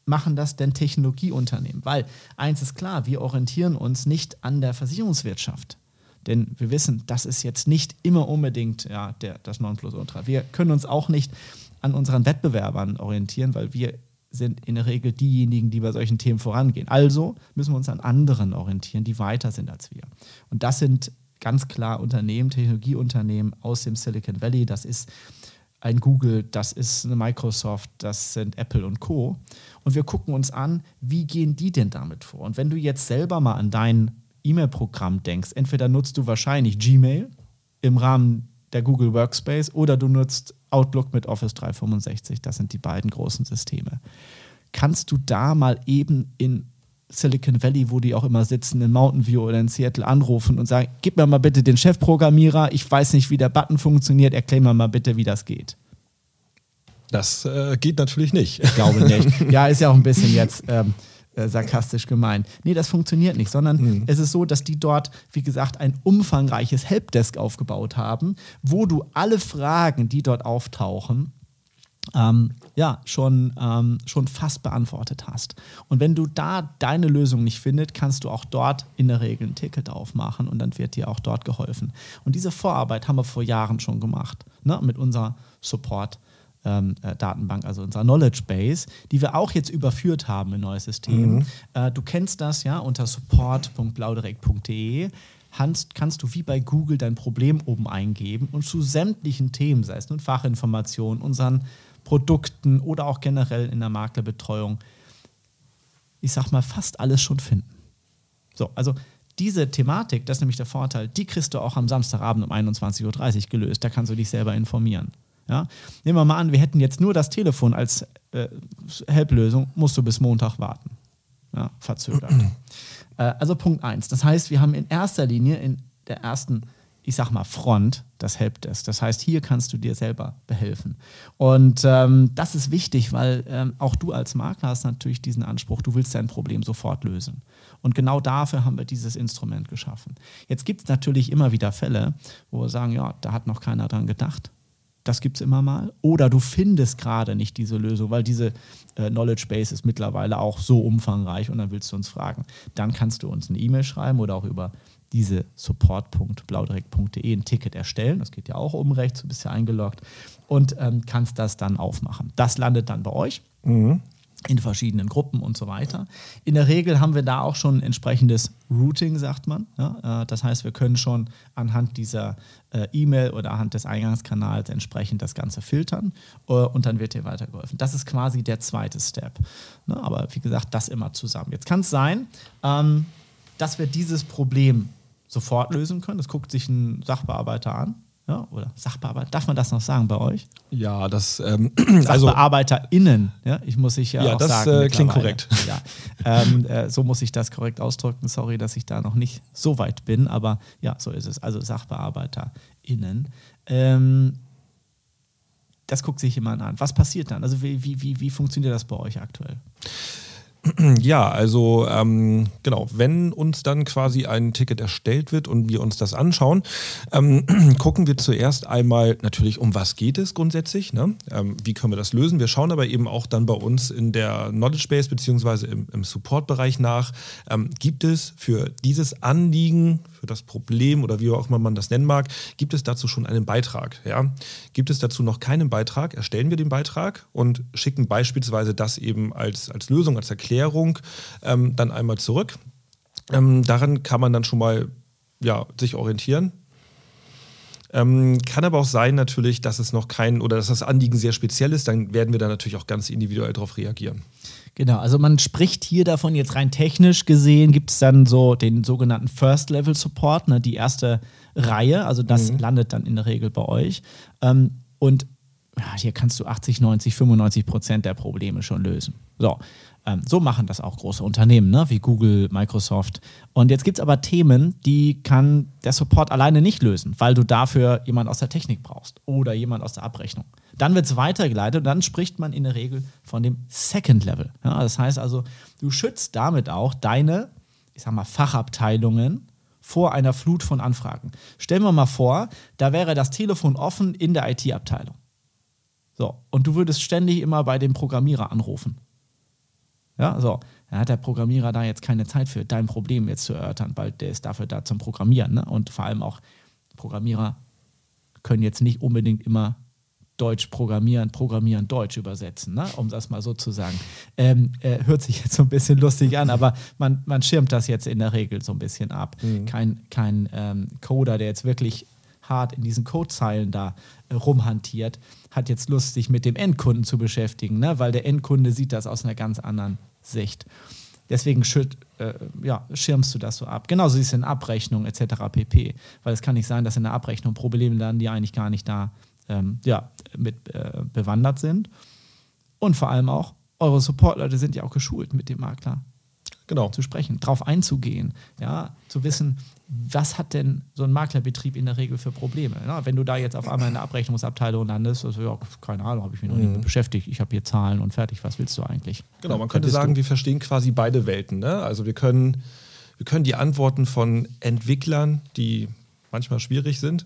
machen das denn Technologieunternehmen? Weil eins ist klar, wir orientieren uns nicht an der Versicherungswirtschaft. Denn wir wissen, das ist jetzt nicht immer unbedingt ja, der, das Nonplusultra. Wir können uns auch nicht an unseren Wettbewerbern orientieren, weil wir sind in der Regel diejenigen, die bei solchen Themen vorangehen. Also müssen wir uns an anderen orientieren, die weiter sind als wir. Und das sind ganz klar Unternehmen, Technologieunternehmen aus dem Silicon Valley. Das ist ein Google, das ist eine Microsoft, das sind Apple und Co. Und wir gucken uns an, wie gehen die denn damit vor? Und wenn du jetzt selber mal an dein E-Mail-Programm denkst, entweder nutzt du wahrscheinlich Gmail im Rahmen der Google Workspace oder du nutzt Outlook mit Office 365. Das sind die beiden großen Systeme. Kannst du da mal eben in Silicon Valley, wo die auch immer sitzen, in Mountain View oder in Seattle anrufen und sagen, gib mir mal bitte den Chefprogrammierer, ich weiß nicht, wie der Button funktioniert, erklär mir mal bitte, wie das geht. Das äh, geht natürlich nicht. Ich glaube nicht. ja, ist ja auch ein bisschen jetzt ähm, äh, sarkastisch gemeint. Nee, das funktioniert nicht, sondern mhm. es ist so, dass die dort, wie gesagt, ein umfangreiches Helpdesk aufgebaut haben, wo du alle Fragen, die dort auftauchen, ähm, ja, schon, ähm, schon fast beantwortet hast. Und wenn du da deine Lösung nicht findest, kannst du auch dort in der Regel ein Ticket aufmachen und dann wird dir auch dort geholfen. Und diese Vorarbeit haben wir vor Jahren schon gemacht, ne, mit unserer Support. Ähm, äh, Datenbank, also unserer Knowledge Base, die wir auch jetzt überführt haben in neues System. Mhm. Äh, du kennst das ja unter support.blaudirekt.de kannst, kannst du wie bei Google dein Problem oben eingeben und zu sämtlichen Themen, sei es nun Fachinformationen, unseren Produkten oder auch generell in der Maklerbetreuung, ich sag mal, fast alles schon finden. So, also diese Thematik, das ist nämlich der Vorteil, die kriegst du auch am Samstagabend um 21.30 Uhr gelöst. Da kannst du dich selber informieren. Ja? Nehmen wir mal an, wir hätten jetzt nur das Telefon als äh, Helplösung, musst du bis Montag warten. Ja, verzögert. äh, also Punkt 1. Das heißt, wir haben in erster Linie in der ersten ich sag mal, Front das Helpdesk. Das heißt, hier kannst du dir selber behelfen. Und ähm, das ist wichtig, weil ähm, auch du als Makler hast natürlich diesen Anspruch, du willst dein Problem sofort lösen. Und genau dafür haben wir dieses Instrument geschaffen. Jetzt gibt es natürlich immer wieder Fälle, wo wir sagen, ja, da hat noch keiner dran gedacht. Das gibt es immer mal. Oder du findest gerade nicht diese Lösung, weil diese äh, Knowledge Base ist mittlerweile auch so umfangreich und dann willst du uns fragen. Dann kannst du uns eine E-Mail schreiben oder auch über diese support.blaudirekt.de ein Ticket erstellen. Das geht ja auch oben rechts, du bist ja eingeloggt und ähm, kannst das dann aufmachen. Das landet dann bei euch. Mhm. In verschiedenen Gruppen und so weiter. In der Regel haben wir da auch schon ein entsprechendes Routing, sagt man. Ja? Äh, das heißt, wir können schon anhand dieser äh, E-Mail oder anhand des Eingangskanals entsprechend das Ganze filtern äh, und dann wird dir weitergeholfen. Das ist quasi der zweite Step. Ne? Aber wie gesagt, das immer zusammen. Jetzt kann es sein, ähm, dass wir dieses Problem sofort lösen können. Das guckt sich ein Sachbearbeiter an. Ja, oder Sachbearbeiter, darf man das noch sagen bei euch? Ja, das ähm, also SachbearbeiterInnen, ja, ich muss ich ja, ja auch das, sagen. Äh, klingt korrekt. Ja, ähm, äh, so muss ich das korrekt ausdrücken. Sorry, dass ich da noch nicht so weit bin, aber ja, so ist es. Also SachbearbeiterInnen. Ähm, das guckt sich jemand an. Was passiert dann? Also wie, wie, wie, wie funktioniert das bei euch aktuell? Ja, also ähm, genau, wenn uns dann quasi ein Ticket erstellt wird und wir uns das anschauen, ähm, gucken wir zuerst einmal natürlich, um was geht es grundsätzlich, ne? ähm, wie können wir das lösen. Wir schauen aber eben auch dann bei uns in der Knowledge Base beziehungsweise im, im Support-Bereich nach, ähm, gibt es für dieses Anliegen, für das Problem oder wie auch immer man das nennen mag, gibt es dazu schon einen Beitrag. Ja? Gibt es dazu noch keinen Beitrag, erstellen wir den Beitrag und schicken beispielsweise das eben als, als Lösung, als Erklärung ähm, dann einmal zurück. Ähm, daran kann man dann schon mal ja, sich orientieren. Ähm, kann aber auch sein natürlich, dass es noch kein oder dass das Anliegen sehr speziell ist, dann werden wir da natürlich auch ganz individuell darauf reagieren. Genau, also man spricht hier davon, jetzt rein technisch gesehen, gibt es dann so den sogenannten First-Level-Support, ne, die erste Reihe, also das mhm. landet dann in der Regel bei euch. Ähm, und ja, hier kannst du 80, 90, 95 Prozent der Probleme schon lösen. So, ähm, so machen das auch große Unternehmen, ne? wie Google, Microsoft. Und jetzt gibt es aber Themen, die kann der Support alleine nicht lösen, weil du dafür jemand aus der Technik brauchst oder jemand aus der Abrechnung. Dann wird es weitergeleitet und dann spricht man in der Regel von dem Second Level. Ja, das heißt also, du schützt damit auch deine, ich sag mal, Fachabteilungen vor einer Flut von Anfragen. Stellen wir mal vor, da wäre das Telefon offen in der IT-Abteilung. So, und du würdest ständig immer bei dem Programmierer anrufen. Ja, so. Dann hat der Programmierer da jetzt keine Zeit für, dein Problem jetzt zu erörtern, weil der ist dafür da zum Programmieren. Ne? Und vor allem auch Programmierer können jetzt nicht unbedingt immer Deutsch programmieren, programmieren, Deutsch übersetzen, ne? um das mal so zu sagen. Ähm, äh, hört sich jetzt so ein bisschen lustig an, aber man, man schirmt das jetzt in der Regel so ein bisschen ab. Mhm. Kein, kein ähm, Coder, der jetzt wirklich hart in diesen Codezeilen da äh, rumhantiert, hat jetzt Lust, sich mit dem Endkunden zu beschäftigen, ne? weil der Endkunde sieht das aus einer ganz anderen Sicht. Deswegen schütt, äh, ja, schirmst du das so ab. Genauso ist es in Abrechnung etc. pp. Weil es kann nicht sein, dass in der Abrechnung Probleme dann, die eigentlich gar nicht da ähm, ja, mit äh, bewandert sind. Und vor allem auch, eure Support-Leute sind ja auch geschult, mit dem Makler genau. zu sprechen, drauf einzugehen, ja, zu wissen, was hat denn so ein Maklerbetrieb in der Regel für Probleme? Ja, wenn du da jetzt auf einmal in der Abrechnungsabteilung landest, also, ja, keine Ahnung, habe ich mich noch mhm. nicht beschäftigt, ich habe hier Zahlen und fertig, was willst du eigentlich? Genau, man könnte sagen, wir verstehen quasi beide Welten. Ne? Also wir können, wir können die Antworten von Entwicklern, die manchmal schwierig sind,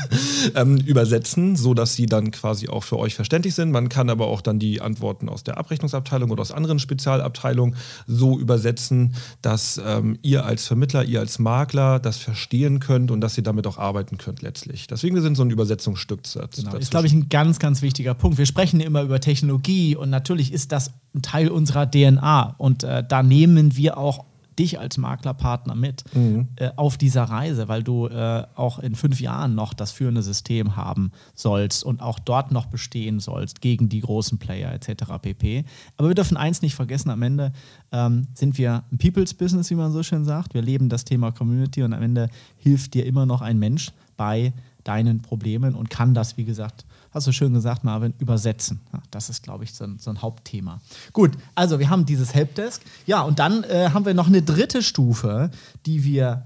ähm, übersetzen, so dass sie dann quasi auch für euch verständlich sind. Man kann aber auch dann die Antworten aus der Abrechnungsabteilung oder aus anderen Spezialabteilungen so übersetzen, dass ähm, ihr als Vermittler, ihr als Makler das verstehen könnt und dass ihr damit auch arbeiten könnt letztlich. Deswegen sind so ein Übersetzungsstück. Genau. Ist, glaube ich, ein ganz, ganz wichtiger Punkt. Wir sprechen immer über Technologie und natürlich ist das ein Teil unserer DNA und äh, da nehmen wir auch dich als Maklerpartner mit mhm. äh, auf dieser Reise, weil du äh, auch in fünf Jahren noch das führende System haben sollst und auch dort noch bestehen sollst gegen die großen Player etc. pp. Aber wir dürfen eins nicht vergessen, am Ende ähm, sind wir ein People's Business, wie man so schön sagt. Wir leben das Thema Community und am Ende hilft dir immer noch ein Mensch bei deinen Problemen und kann das, wie gesagt, hast du schön gesagt, Marvin, übersetzen. Ja, das ist, glaube ich, so ein, so ein, Hauptthema. Gut, also wir haben dieses Helpdesk. Ja, und dann äh, haben wir noch eine dritte Stufe, die wir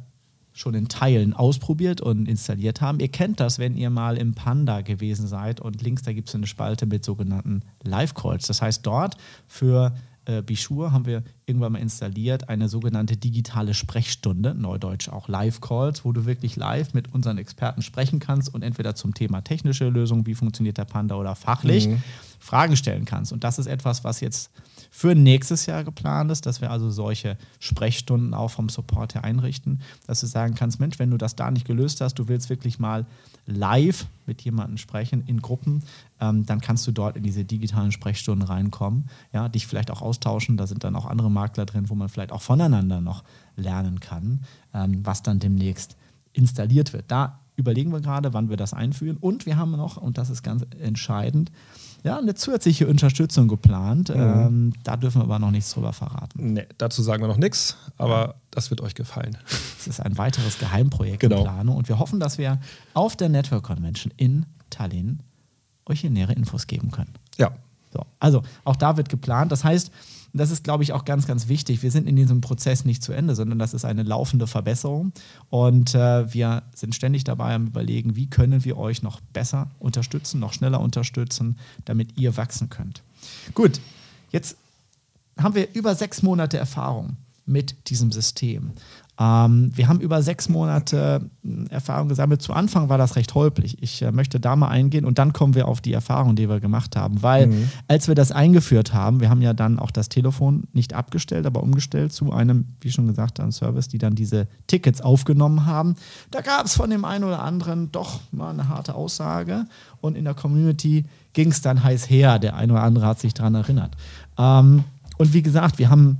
schon in Teilen ausprobiert und installiert haben. Ihr kennt das, wenn ihr mal im Panda gewesen seid und links da gibt es eine Spalte mit sogenannten Live-Calls. Das heißt, dort für äh, Bichur haben wir irgendwann mal installiert, eine sogenannte digitale Sprechstunde, neudeutsch auch Live-Calls, wo du wirklich live mit unseren Experten sprechen kannst und entweder zum Thema technische Lösung, wie funktioniert der Panda oder fachlich, mhm. Fragen stellen kannst. Und das ist etwas, was jetzt für nächstes Jahr geplant ist, dass wir also solche Sprechstunden auch vom Support her einrichten, dass du sagen kannst, Mensch, wenn du das da nicht gelöst hast, du willst wirklich mal live mit jemandem sprechen in Gruppen, ähm, dann kannst du dort in diese digitalen Sprechstunden reinkommen, ja, dich vielleicht auch austauschen. Da sind dann auch andere Makler drin, wo man vielleicht auch voneinander noch lernen kann, ähm, was dann demnächst installiert wird. Da überlegen wir gerade, wann wir das einführen. Und wir haben noch, und das ist ganz entscheidend, ja, eine zusätzliche Unterstützung geplant. Mhm. Ähm, da dürfen wir aber noch nichts drüber verraten. Nee, dazu sagen wir noch nichts, aber ja. das wird euch gefallen. Es ist ein weiteres Geheimprojekt genau. in Planung und wir hoffen, dass wir auf der Network Convention in Tallinn euch hier nähere Infos geben können. Ja. So, also auch da wird geplant. Das heißt, und das ist, glaube ich, auch ganz, ganz wichtig. Wir sind in diesem Prozess nicht zu Ende, sondern das ist eine laufende Verbesserung. Und äh, wir sind ständig dabei am Überlegen, wie können wir euch noch besser unterstützen, noch schneller unterstützen, damit ihr wachsen könnt. Gut, jetzt haben wir über sechs Monate Erfahrung mit diesem System. Ähm, wir haben über sechs Monate hm, Erfahrung gesammelt. Zu Anfang war das recht holprig. Ich äh, möchte da mal eingehen und dann kommen wir auf die Erfahrung, die wir gemacht haben. Weil mhm. als wir das eingeführt haben, wir haben ja dann auch das Telefon nicht abgestellt, aber umgestellt zu einem, wie schon gesagt, einem Service, die dann diese Tickets aufgenommen haben. Da gab es von dem einen oder anderen doch mal eine harte Aussage und in der Community ging es dann heiß her. Der eine oder andere hat sich daran erinnert. Ähm, und wie gesagt, wir haben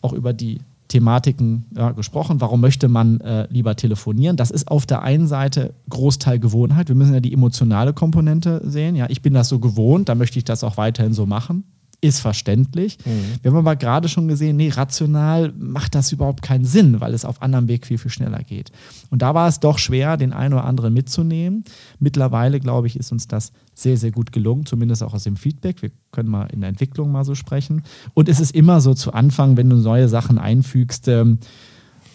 auch über die Thematiken ja, gesprochen. Warum möchte man äh, lieber telefonieren? Das ist auf der einen Seite Großteil Gewohnheit. Wir müssen ja die emotionale Komponente sehen. Ja, ich bin das so gewohnt, da möchte ich das auch weiterhin so machen. Ist verständlich. Mhm. Wir haben aber gerade schon gesehen, nee, rational macht das überhaupt keinen Sinn, weil es auf anderem Weg viel, viel schneller geht. Und da war es doch schwer, den einen oder anderen mitzunehmen. Mittlerweile, glaube ich, ist uns das sehr, sehr gut gelungen, zumindest auch aus dem Feedback. Wir können mal in der Entwicklung mal so sprechen. Und es ist immer so zu Anfang, wenn du neue Sachen einfügst, ähm,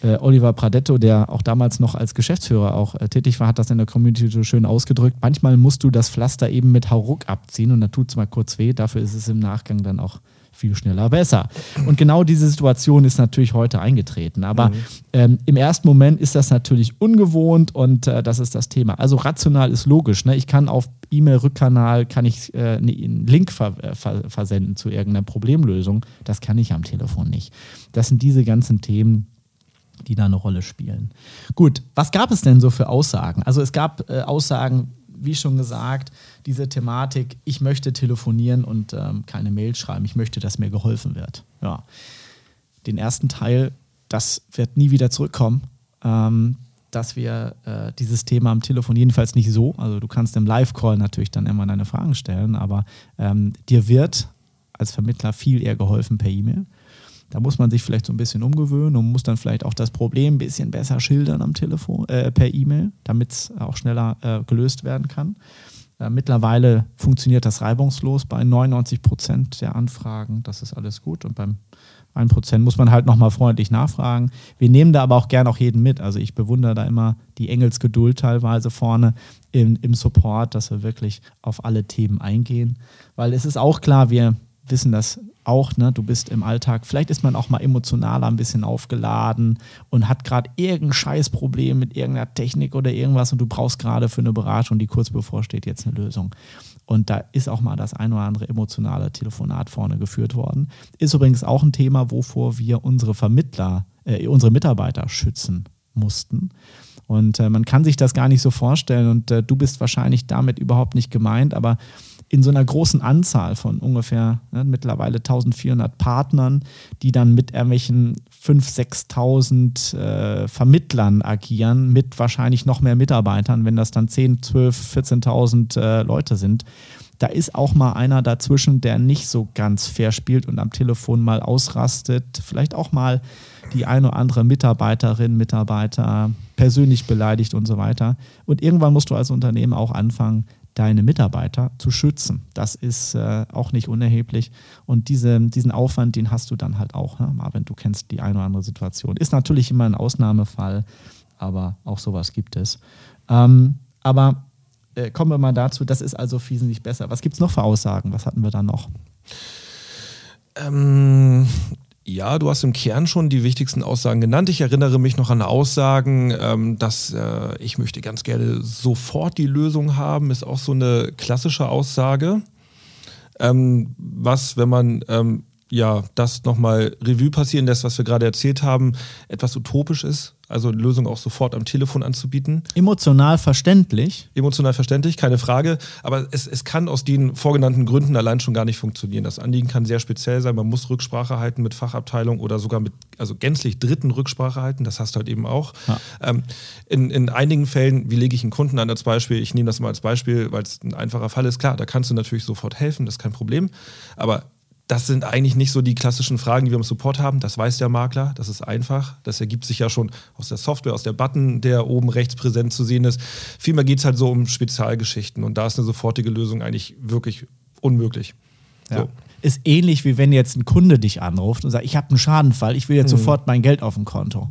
äh, Oliver Pradetto, der auch damals noch als Geschäftsführer auch äh, tätig war, hat das in der Community so schön ausgedrückt. Manchmal musst du das Pflaster eben mit Hauruck abziehen und dann tut es mal kurz weh. Dafür ist es im Nachgang dann auch viel schneller besser. Und genau diese Situation ist natürlich heute eingetreten. Aber mhm. ähm, im ersten Moment ist das natürlich ungewohnt und äh, das ist das Thema. Also rational ist logisch. Ne? Ich kann auf E-Mail-Rückkanal kann ich äh, ne, einen Link ver äh, ver versenden zu irgendeiner Problemlösung. Das kann ich am Telefon nicht. Das sind diese ganzen Themen, die da eine Rolle spielen. Gut, was gab es denn so für Aussagen? Also es gab äh, Aussagen, wie schon gesagt, diese Thematik, ich möchte telefonieren und ähm, keine Mail schreiben, ich möchte, dass mir geholfen wird. Ja. Den ersten Teil, das wird nie wieder zurückkommen, ähm, dass wir äh, dieses Thema am Telefon jedenfalls nicht so, also du kannst im Live-Call natürlich dann immer deine Fragen stellen, aber ähm, dir wird als Vermittler viel eher geholfen per E-Mail. Da muss man sich vielleicht so ein bisschen umgewöhnen und muss dann vielleicht auch das Problem ein bisschen besser schildern am Telefon, äh, per E-Mail, damit es auch schneller äh, gelöst werden kann. Äh, mittlerweile funktioniert das reibungslos bei 99 Prozent der Anfragen. Das ist alles gut. Und beim 1 Prozent muss man halt nochmal freundlich nachfragen. Wir nehmen da aber auch gern auch jeden mit. Also ich bewundere da immer die Engelsgeduld teilweise vorne im, im Support, dass wir wirklich auf alle Themen eingehen. Weil es ist auch klar, wir wissen das auch, ne? du bist im Alltag, vielleicht ist man auch mal emotionaler ein bisschen aufgeladen und hat gerade irgendein Scheißproblem mit irgendeiner Technik oder irgendwas und du brauchst gerade für eine Beratung, die kurz bevorsteht, jetzt eine Lösung. Und da ist auch mal das ein oder andere emotionale Telefonat vorne geführt worden. Ist übrigens auch ein Thema, wovor wir unsere Vermittler, äh, unsere Mitarbeiter schützen mussten. Und äh, man kann sich das gar nicht so vorstellen und äh, du bist wahrscheinlich damit überhaupt nicht gemeint, aber in so einer großen Anzahl von ungefähr ne, mittlerweile 1400 Partnern, die dann mit irgendwelchen 5.000, 6.000 äh, Vermittlern agieren, mit wahrscheinlich noch mehr Mitarbeitern, wenn das dann 10, 12, 14.000 äh, Leute sind. Da ist auch mal einer dazwischen, der nicht so ganz fair spielt und am Telefon mal ausrastet, vielleicht auch mal die eine oder andere Mitarbeiterin, Mitarbeiter persönlich beleidigt und so weiter. Und irgendwann musst du als Unternehmen auch anfangen, deine Mitarbeiter zu schützen. Das ist äh, auch nicht unerheblich. Und diese, diesen Aufwand, den hast du dann halt auch, ne? Marvin, du kennst die eine oder andere Situation. Ist natürlich immer ein Ausnahmefall, aber auch sowas gibt es. Ähm, aber äh, kommen wir mal dazu, das ist also wesentlich besser. Was gibt es noch für Aussagen? Was hatten wir da noch? Ähm, ja, du hast im Kern schon die wichtigsten Aussagen genannt. Ich erinnere mich noch an Aussagen, ähm, dass äh, ich möchte ganz gerne sofort die Lösung haben, ist auch so eine klassische Aussage. Ähm, was, wenn man ähm, ja das nochmal Revue passieren lässt, was wir gerade erzählt haben, etwas utopisch ist also Lösung auch sofort am Telefon anzubieten. Emotional verständlich. Emotional verständlich, keine Frage. Aber es, es kann aus den vorgenannten Gründen allein schon gar nicht funktionieren. Das Anliegen kann sehr speziell sein. Man muss Rücksprache halten mit Fachabteilung oder sogar mit, also gänzlich dritten Rücksprache halten. Das hast du halt eben auch. Ja. Ähm, in, in einigen Fällen, wie lege ich einen Kunden an als Beispiel? Ich nehme das mal als Beispiel, weil es ein einfacher Fall ist. Klar, da kannst du natürlich sofort helfen, das ist kein Problem. Aber das sind eigentlich nicht so die klassischen Fragen, die wir im Support haben. Das weiß der Makler, das ist einfach. Das ergibt sich ja schon aus der Software, aus der Button, der oben rechts präsent zu sehen ist. Vielmehr geht es halt so um Spezialgeschichten und da ist eine sofortige Lösung eigentlich wirklich unmöglich. Ja. So. Ist ähnlich wie wenn jetzt ein Kunde dich anruft und sagt, ich habe einen Schadenfall, ich will jetzt mhm. sofort mein Geld auf dem Konto.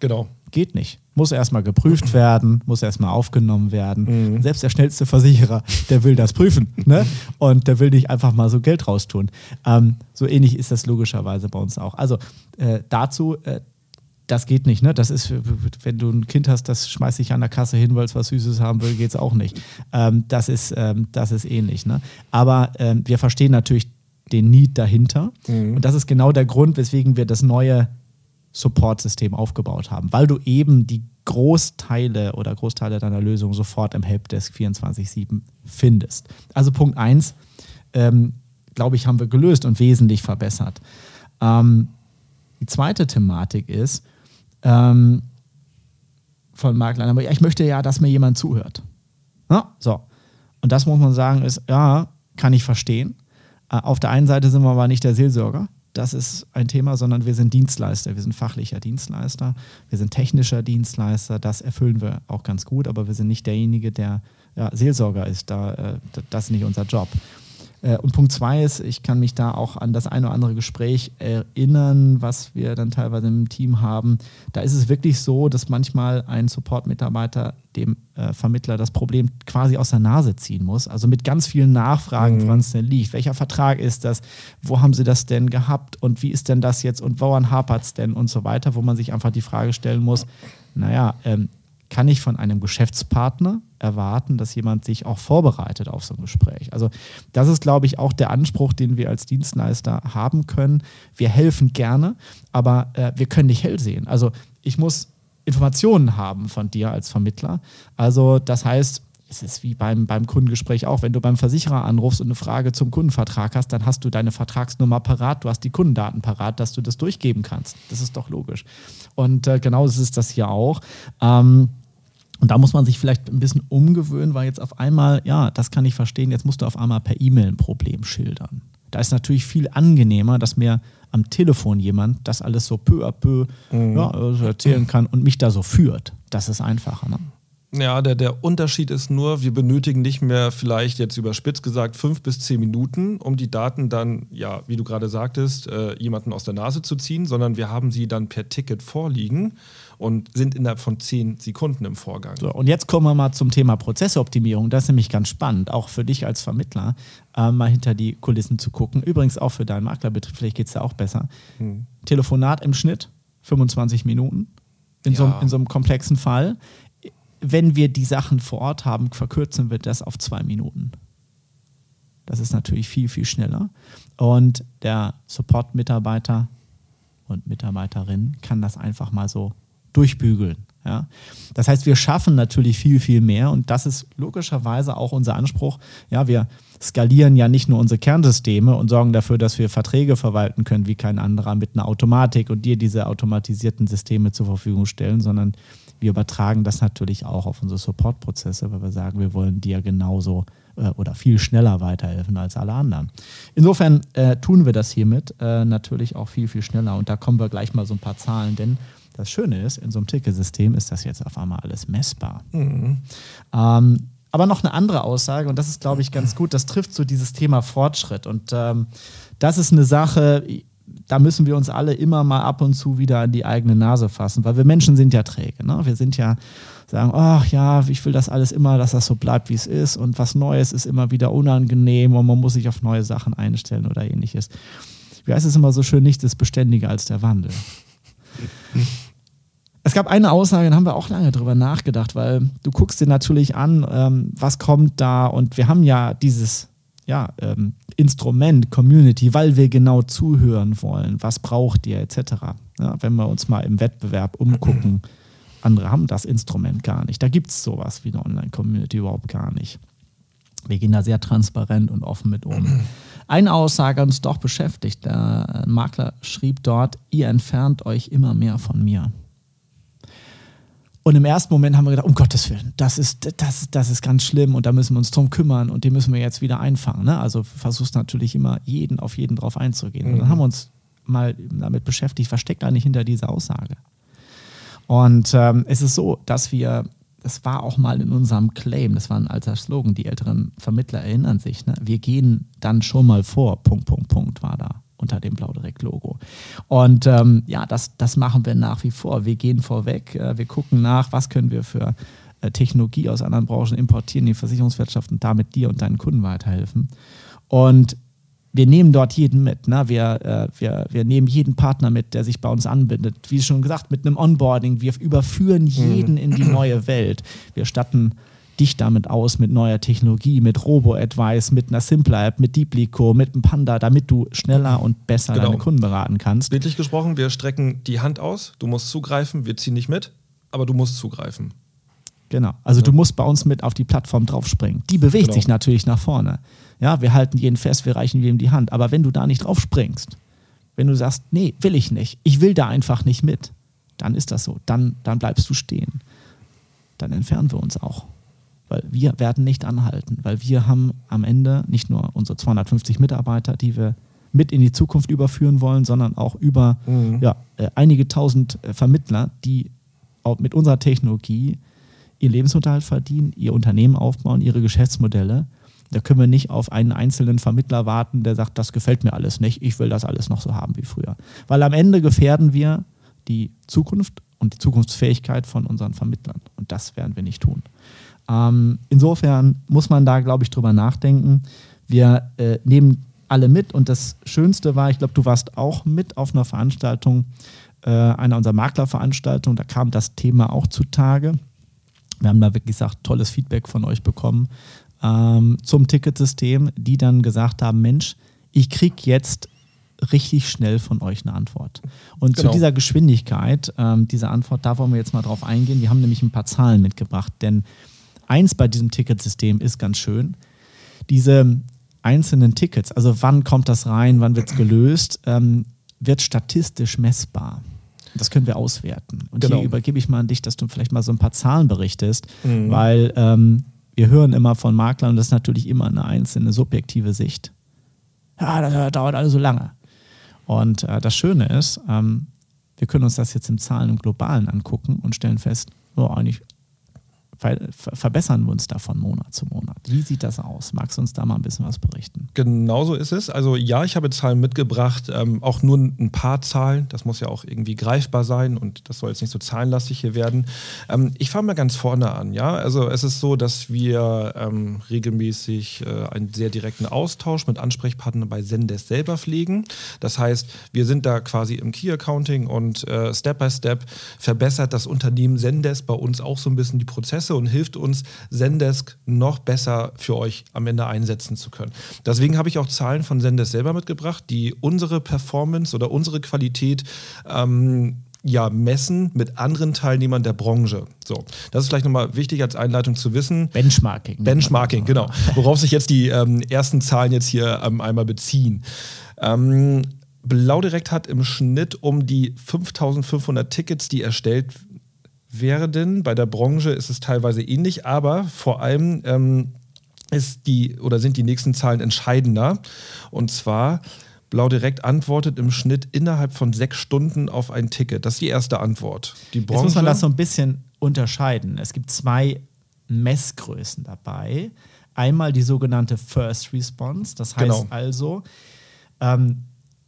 Genau. Geht nicht. Muss erstmal geprüft werden, muss erstmal aufgenommen werden. Mhm. Selbst der schnellste Versicherer, der will das prüfen. Ne? Und der will nicht einfach mal so Geld raustun. Ähm, so ähnlich ist das logischerweise bei uns auch. Also äh, dazu, äh, das geht nicht. Ne? Das ist, wenn du ein Kind hast, das schmeißt sich an der Kasse hin, weil es was Süßes haben will, geht es auch nicht. Ähm, das, ist, ähm, das ist ähnlich. Ne? Aber ähm, wir verstehen natürlich den Need dahinter. Mhm. Und das ist genau der Grund, weswegen wir das neue Support-System aufgebaut haben, weil du eben die Großteile oder Großteile deiner Lösung sofort im Helpdesk 24-7 findest. Also Punkt 1, ähm, glaube ich, haben wir gelöst und wesentlich verbessert. Ähm, die zweite Thematik ist ähm, von Mark Leiner, ja, ich möchte ja, dass mir jemand zuhört. Ja, so. Und das muss man sagen, ist, ja, kann ich verstehen. Äh, auf der einen Seite sind wir aber nicht der Seelsorger. Das ist ein Thema, sondern wir sind Dienstleister. Wir sind fachlicher Dienstleister. Wir sind technischer Dienstleister. Das erfüllen wir auch ganz gut, aber wir sind nicht derjenige, der ja, Seelsorger ist. Da, äh, das ist nicht unser Job. Äh, und Punkt zwei ist, ich kann mich da auch an das eine oder andere Gespräch erinnern, was wir dann teilweise im Team haben. Da ist es wirklich so, dass manchmal ein Support-Mitarbeiter dem äh, Vermittler das Problem quasi aus der Nase ziehen muss. Also mit ganz vielen Nachfragen, mhm. woran es denn liegt. Welcher Vertrag ist das? Wo haben sie das denn gehabt? Und wie ist denn das jetzt? Und woran hapert es denn? Und so weiter, wo man sich einfach die Frage stellen muss, naja, ähm, kann ich von einem Geschäftspartner erwarten, dass jemand sich auch vorbereitet auf so ein Gespräch. Also das ist, glaube ich, auch der Anspruch, den wir als Dienstleister haben können. Wir helfen gerne, aber äh, wir können nicht hell sehen. Also ich muss Informationen haben von dir als Vermittler. Also das heißt, es ist wie beim, beim Kundengespräch auch. Wenn du beim Versicherer anrufst und eine Frage zum Kundenvertrag hast, dann hast du deine Vertragsnummer parat, du hast die Kundendaten parat, dass du das durchgeben kannst. Das ist doch logisch. Und äh, genau so ist das hier auch. Ähm, und da muss man sich vielleicht ein bisschen umgewöhnen, weil jetzt auf einmal, ja, das kann ich verstehen, jetzt musst du auf einmal per E-Mail ein Problem schildern. Da ist natürlich viel angenehmer, dass mir am Telefon jemand das alles so peu à peu mhm. ja, also erzählen kann und mich da so führt. Das ist einfacher. Ne? Ja, der, der Unterschied ist nur, wir benötigen nicht mehr vielleicht jetzt überspitzt gesagt fünf bis zehn Minuten, um die Daten dann, ja, wie du gerade sagtest, äh, jemanden aus der Nase zu ziehen, sondern wir haben sie dann per Ticket vorliegen und sind innerhalb von zehn Sekunden im Vorgang. So, und jetzt kommen wir mal zum Thema Prozessoptimierung. Das ist nämlich ganz spannend, auch für dich als Vermittler, äh, mal hinter die Kulissen zu gucken. Übrigens auch für deinen Maklerbetrieb, vielleicht geht es ja auch besser. Hm. Telefonat im Schnitt 25 Minuten in, ja. so, in so einem komplexen Fall wenn wir die Sachen vor Ort haben, verkürzen wir das auf zwei Minuten. Das ist natürlich viel, viel schneller. Und der Support-Mitarbeiter und Mitarbeiterin kann das einfach mal so durchbügeln. Ja? Das heißt, wir schaffen natürlich viel, viel mehr und das ist logischerweise auch unser Anspruch. Ja, wir skalieren ja nicht nur unsere Kernsysteme und sorgen dafür, dass wir Verträge verwalten können wie kein anderer mit einer Automatik und dir diese automatisierten Systeme zur Verfügung stellen, sondern wir übertragen das natürlich auch auf unsere Supportprozesse, weil wir sagen, wir wollen dir genauso äh, oder viel schneller weiterhelfen als alle anderen. Insofern äh, tun wir das hiermit äh, natürlich auch viel, viel schneller. Und da kommen wir gleich mal so ein paar Zahlen, denn das Schöne ist, in so einem Ticketsystem ist das jetzt auf einmal alles messbar. Mhm. Ähm, aber noch eine andere Aussage, und das ist, glaube ich, ganz gut, das trifft so dieses Thema Fortschritt. Und ähm, das ist eine Sache, da müssen wir uns alle immer mal ab und zu wieder an die eigene Nase fassen, weil wir Menschen sind ja träge. Ne? Wir sind ja, sagen, ach ja, ich will das alles immer, dass das so bleibt, wie es ist und was Neues ist immer wieder unangenehm und man muss sich auf neue Sachen einstellen oder ähnliches. Wie heißt es immer so schön, nichts ist beständiger als der Wandel. Es gab eine Aussage, da haben wir auch lange drüber nachgedacht, weil du guckst dir natürlich an, ähm, was kommt da und wir haben ja dieses ja, ähm, Instrument, Community, weil wir genau zuhören wollen, was braucht ihr etc. Ja, wenn wir uns mal im Wettbewerb umgucken, andere haben das Instrument gar nicht. Da gibt es sowas wie eine Online-Community überhaupt gar nicht. Wir gehen da sehr transparent und offen mit um. Eine Aussage uns doch beschäftigt. Der Makler schrieb dort, ihr entfernt euch immer mehr von mir. Und im ersten Moment haben wir gedacht, um Gottes Willen, das ist, das, das ist ganz schlimm und da müssen wir uns drum kümmern und den müssen wir jetzt wieder einfangen. Ne? Also versuchst natürlich immer jeden auf jeden drauf einzugehen. Mhm. Und dann mhm. haben wir uns mal damit beschäftigt, was steckt eigentlich hinter dieser Aussage? Und ähm, es ist so, dass wir, das war auch mal in unserem Claim, das war ein alter Slogan, die älteren Vermittler erinnern sich, ne? wir gehen dann schon mal vor, Punkt, Punkt, Punkt war da unter dem Blaudirekt-Logo. Und ähm, ja, das, das machen wir nach wie vor. Wir gehen vorweg, äh, wir gucken nach, was können wir für äh, Technologie aus anderen Branchen importieren, die Versicherungswirtschaft und damit dir und deinen Kunden weiterhelfen. Und wir nehmen dort jeden mit. Ne? Wir, äh, wir, wir nehmen jeden Partner mit, der sich bei uns anbindet. Wie schon gesagt, mit einem Onboarding. Wir überführen mhm. jeden in die neue Welt. Wir statten dich damit aus mit neuer Technologie, mit Robo-Advice, mit einer Simpler-App, mit Deeplico, mit einem Panda, damit du schneller und besser genau. deine Kunden beraten kannst. Bildlich gesprochen, wir strecken die Hand aus, du musst zugreifen, wir ziehen nicht mit, aber du musst zugreifen. Genau. Also ja. du musst bei uns mit auf die Plattform draufspringen. Die bewegt genau. sich natürlich nach vorne. Ja, wir halten jeden fest, wir reichen jedem die Hand. Aber wenn du da nicht draufspringst, wenn du sagst, nee, will ich nicht, ich will da einfach nicht mit, dann ist das so. Dann, dann bleibst du stehen. Dann entfernen wir uns auch. Weil wir werden nicht anhalten, weil wir haben am Ende nicht nur unsere 250 Mitarbeiter, die wir mit in die Zukunft überführen wollen, sondern auch über mhm. ja, äh, einige tausend äh, Vermittler, die auch mit unserer Technologie ihr Lebensunterhalt verdienen, ihr Unternehmen aufbauen, ihre Geschäftsmodelle. Da können wir nicht auf einen einzelnen Vermittler warten, der sagt, das gefällt mir alles nicht, ich will das alles noch so haben wie früher. Weil am Ende gefährden wir die Zukunft und die Zukunftsfähigkeit von unseren Vermittlern. Und das werden wir nicht tun. Ähm, insofern muss man da, glaube ich, drüber nachdenken. Wir äh, nehmen alle mit und das Schönste war, ich glaube, du warst auch mit auf einer Veranstaltung, äh, einer unserer Maklerveranstaltungen, da kam das Thema auch zutage. Wir haben da wirklich gesagt, tolles Feedback von euch bekommen ähm, zum Ticketsystem, die dann gesagt haben, Mensch, ich kriege jetzt richtig schnell von euch eine Antwort. Und genau. zu dieser Geschwindigkeit, ähm, dieser Antwort, da wollen wir jetzt mal drauf eingehen. Wir haben nämlich ein paar Zahlen mitgebracht, denn eins bei diesem Ticketsystem ist ganz schön. Diese einzelnen Tickets, also wann kommt das rein, wann wird es gelöst, ähm, wird statistisch messbar. Das können wir auswerten. Und genau. hier übergebe ich mal an dich, dass du vielleicht mal so ein paar Zahlen berichtest, mhm. weil ähm, wir hören immer von Maklern und das ist natürlich immer eine einzelne subjektive Sicht. Ja, das dauert alles so lange. Und äh, das Schöne ist, ähm, wir können uns das jetzt im Zahlen im Globalen angucken und stellen fest, oh, eigentlich verbessern wir uns da von Monat zu Monat. Wie sieht das aus? Magst du uns da mal ein bisschen was berichten? Genauso ist es. Also ja, ich habe Zahlen mitgebracht, ähm, auch nur ein paar Zahlen. Das muss ja auch irgendwie greifbar sein und das soll jetzt nicht so zahlenlastig hier werden. Ähm, ich fange mal ganz vorne an. Ja, also es ist so, dass wir ähm, regelmäßig äh, einen sehr direkten Austausch mit Ansprechpartnern bei Zendesk selber pflegen. Das heißt, wir sind da quasi im Key Accounting und äh, Step by Step verbessert das Unternehmen Zendesk bei uns auch so ein bisschen die Prozesse Prozesse und hilft uns, Zendesk noch besser für euch am Ende einsetzen zu können. Deswegen habe ich auch Zahlen von Zendesk selber mitgebracht, die unsere Performance oder unsere Qualität ähm, ja, messen mit anderen Teilnehmern der Branche. So, das ist vielleicht nochmal wichtig als Einleitung zu wissen. Benchmarking. Benchmarking, genau. Worauf sich jetzt die ähm, ersten Zahlen jetzt hier ähm, einmal beziehen. Ähm, Blau Direkt hat im Schnitt um die 5500 Tickets, die erstellt werden. Bei der Branche ist es teilweise ähnlich, aber vor allem ähm, ist die oder sind die nächsten Zahlen entscheidender. Und zwar Blau Direkt antwortet im Schnitt innerhalb von sechs Stunden auf ein Ticket. Das ist die erste Antwort. Die Branche, Jetzt muss man das so ein bisschen unterscheiden. Es gibt zwei Messgrößen dabei. Einmal die sogenannte First Response. Das heißt genau. also, ähm,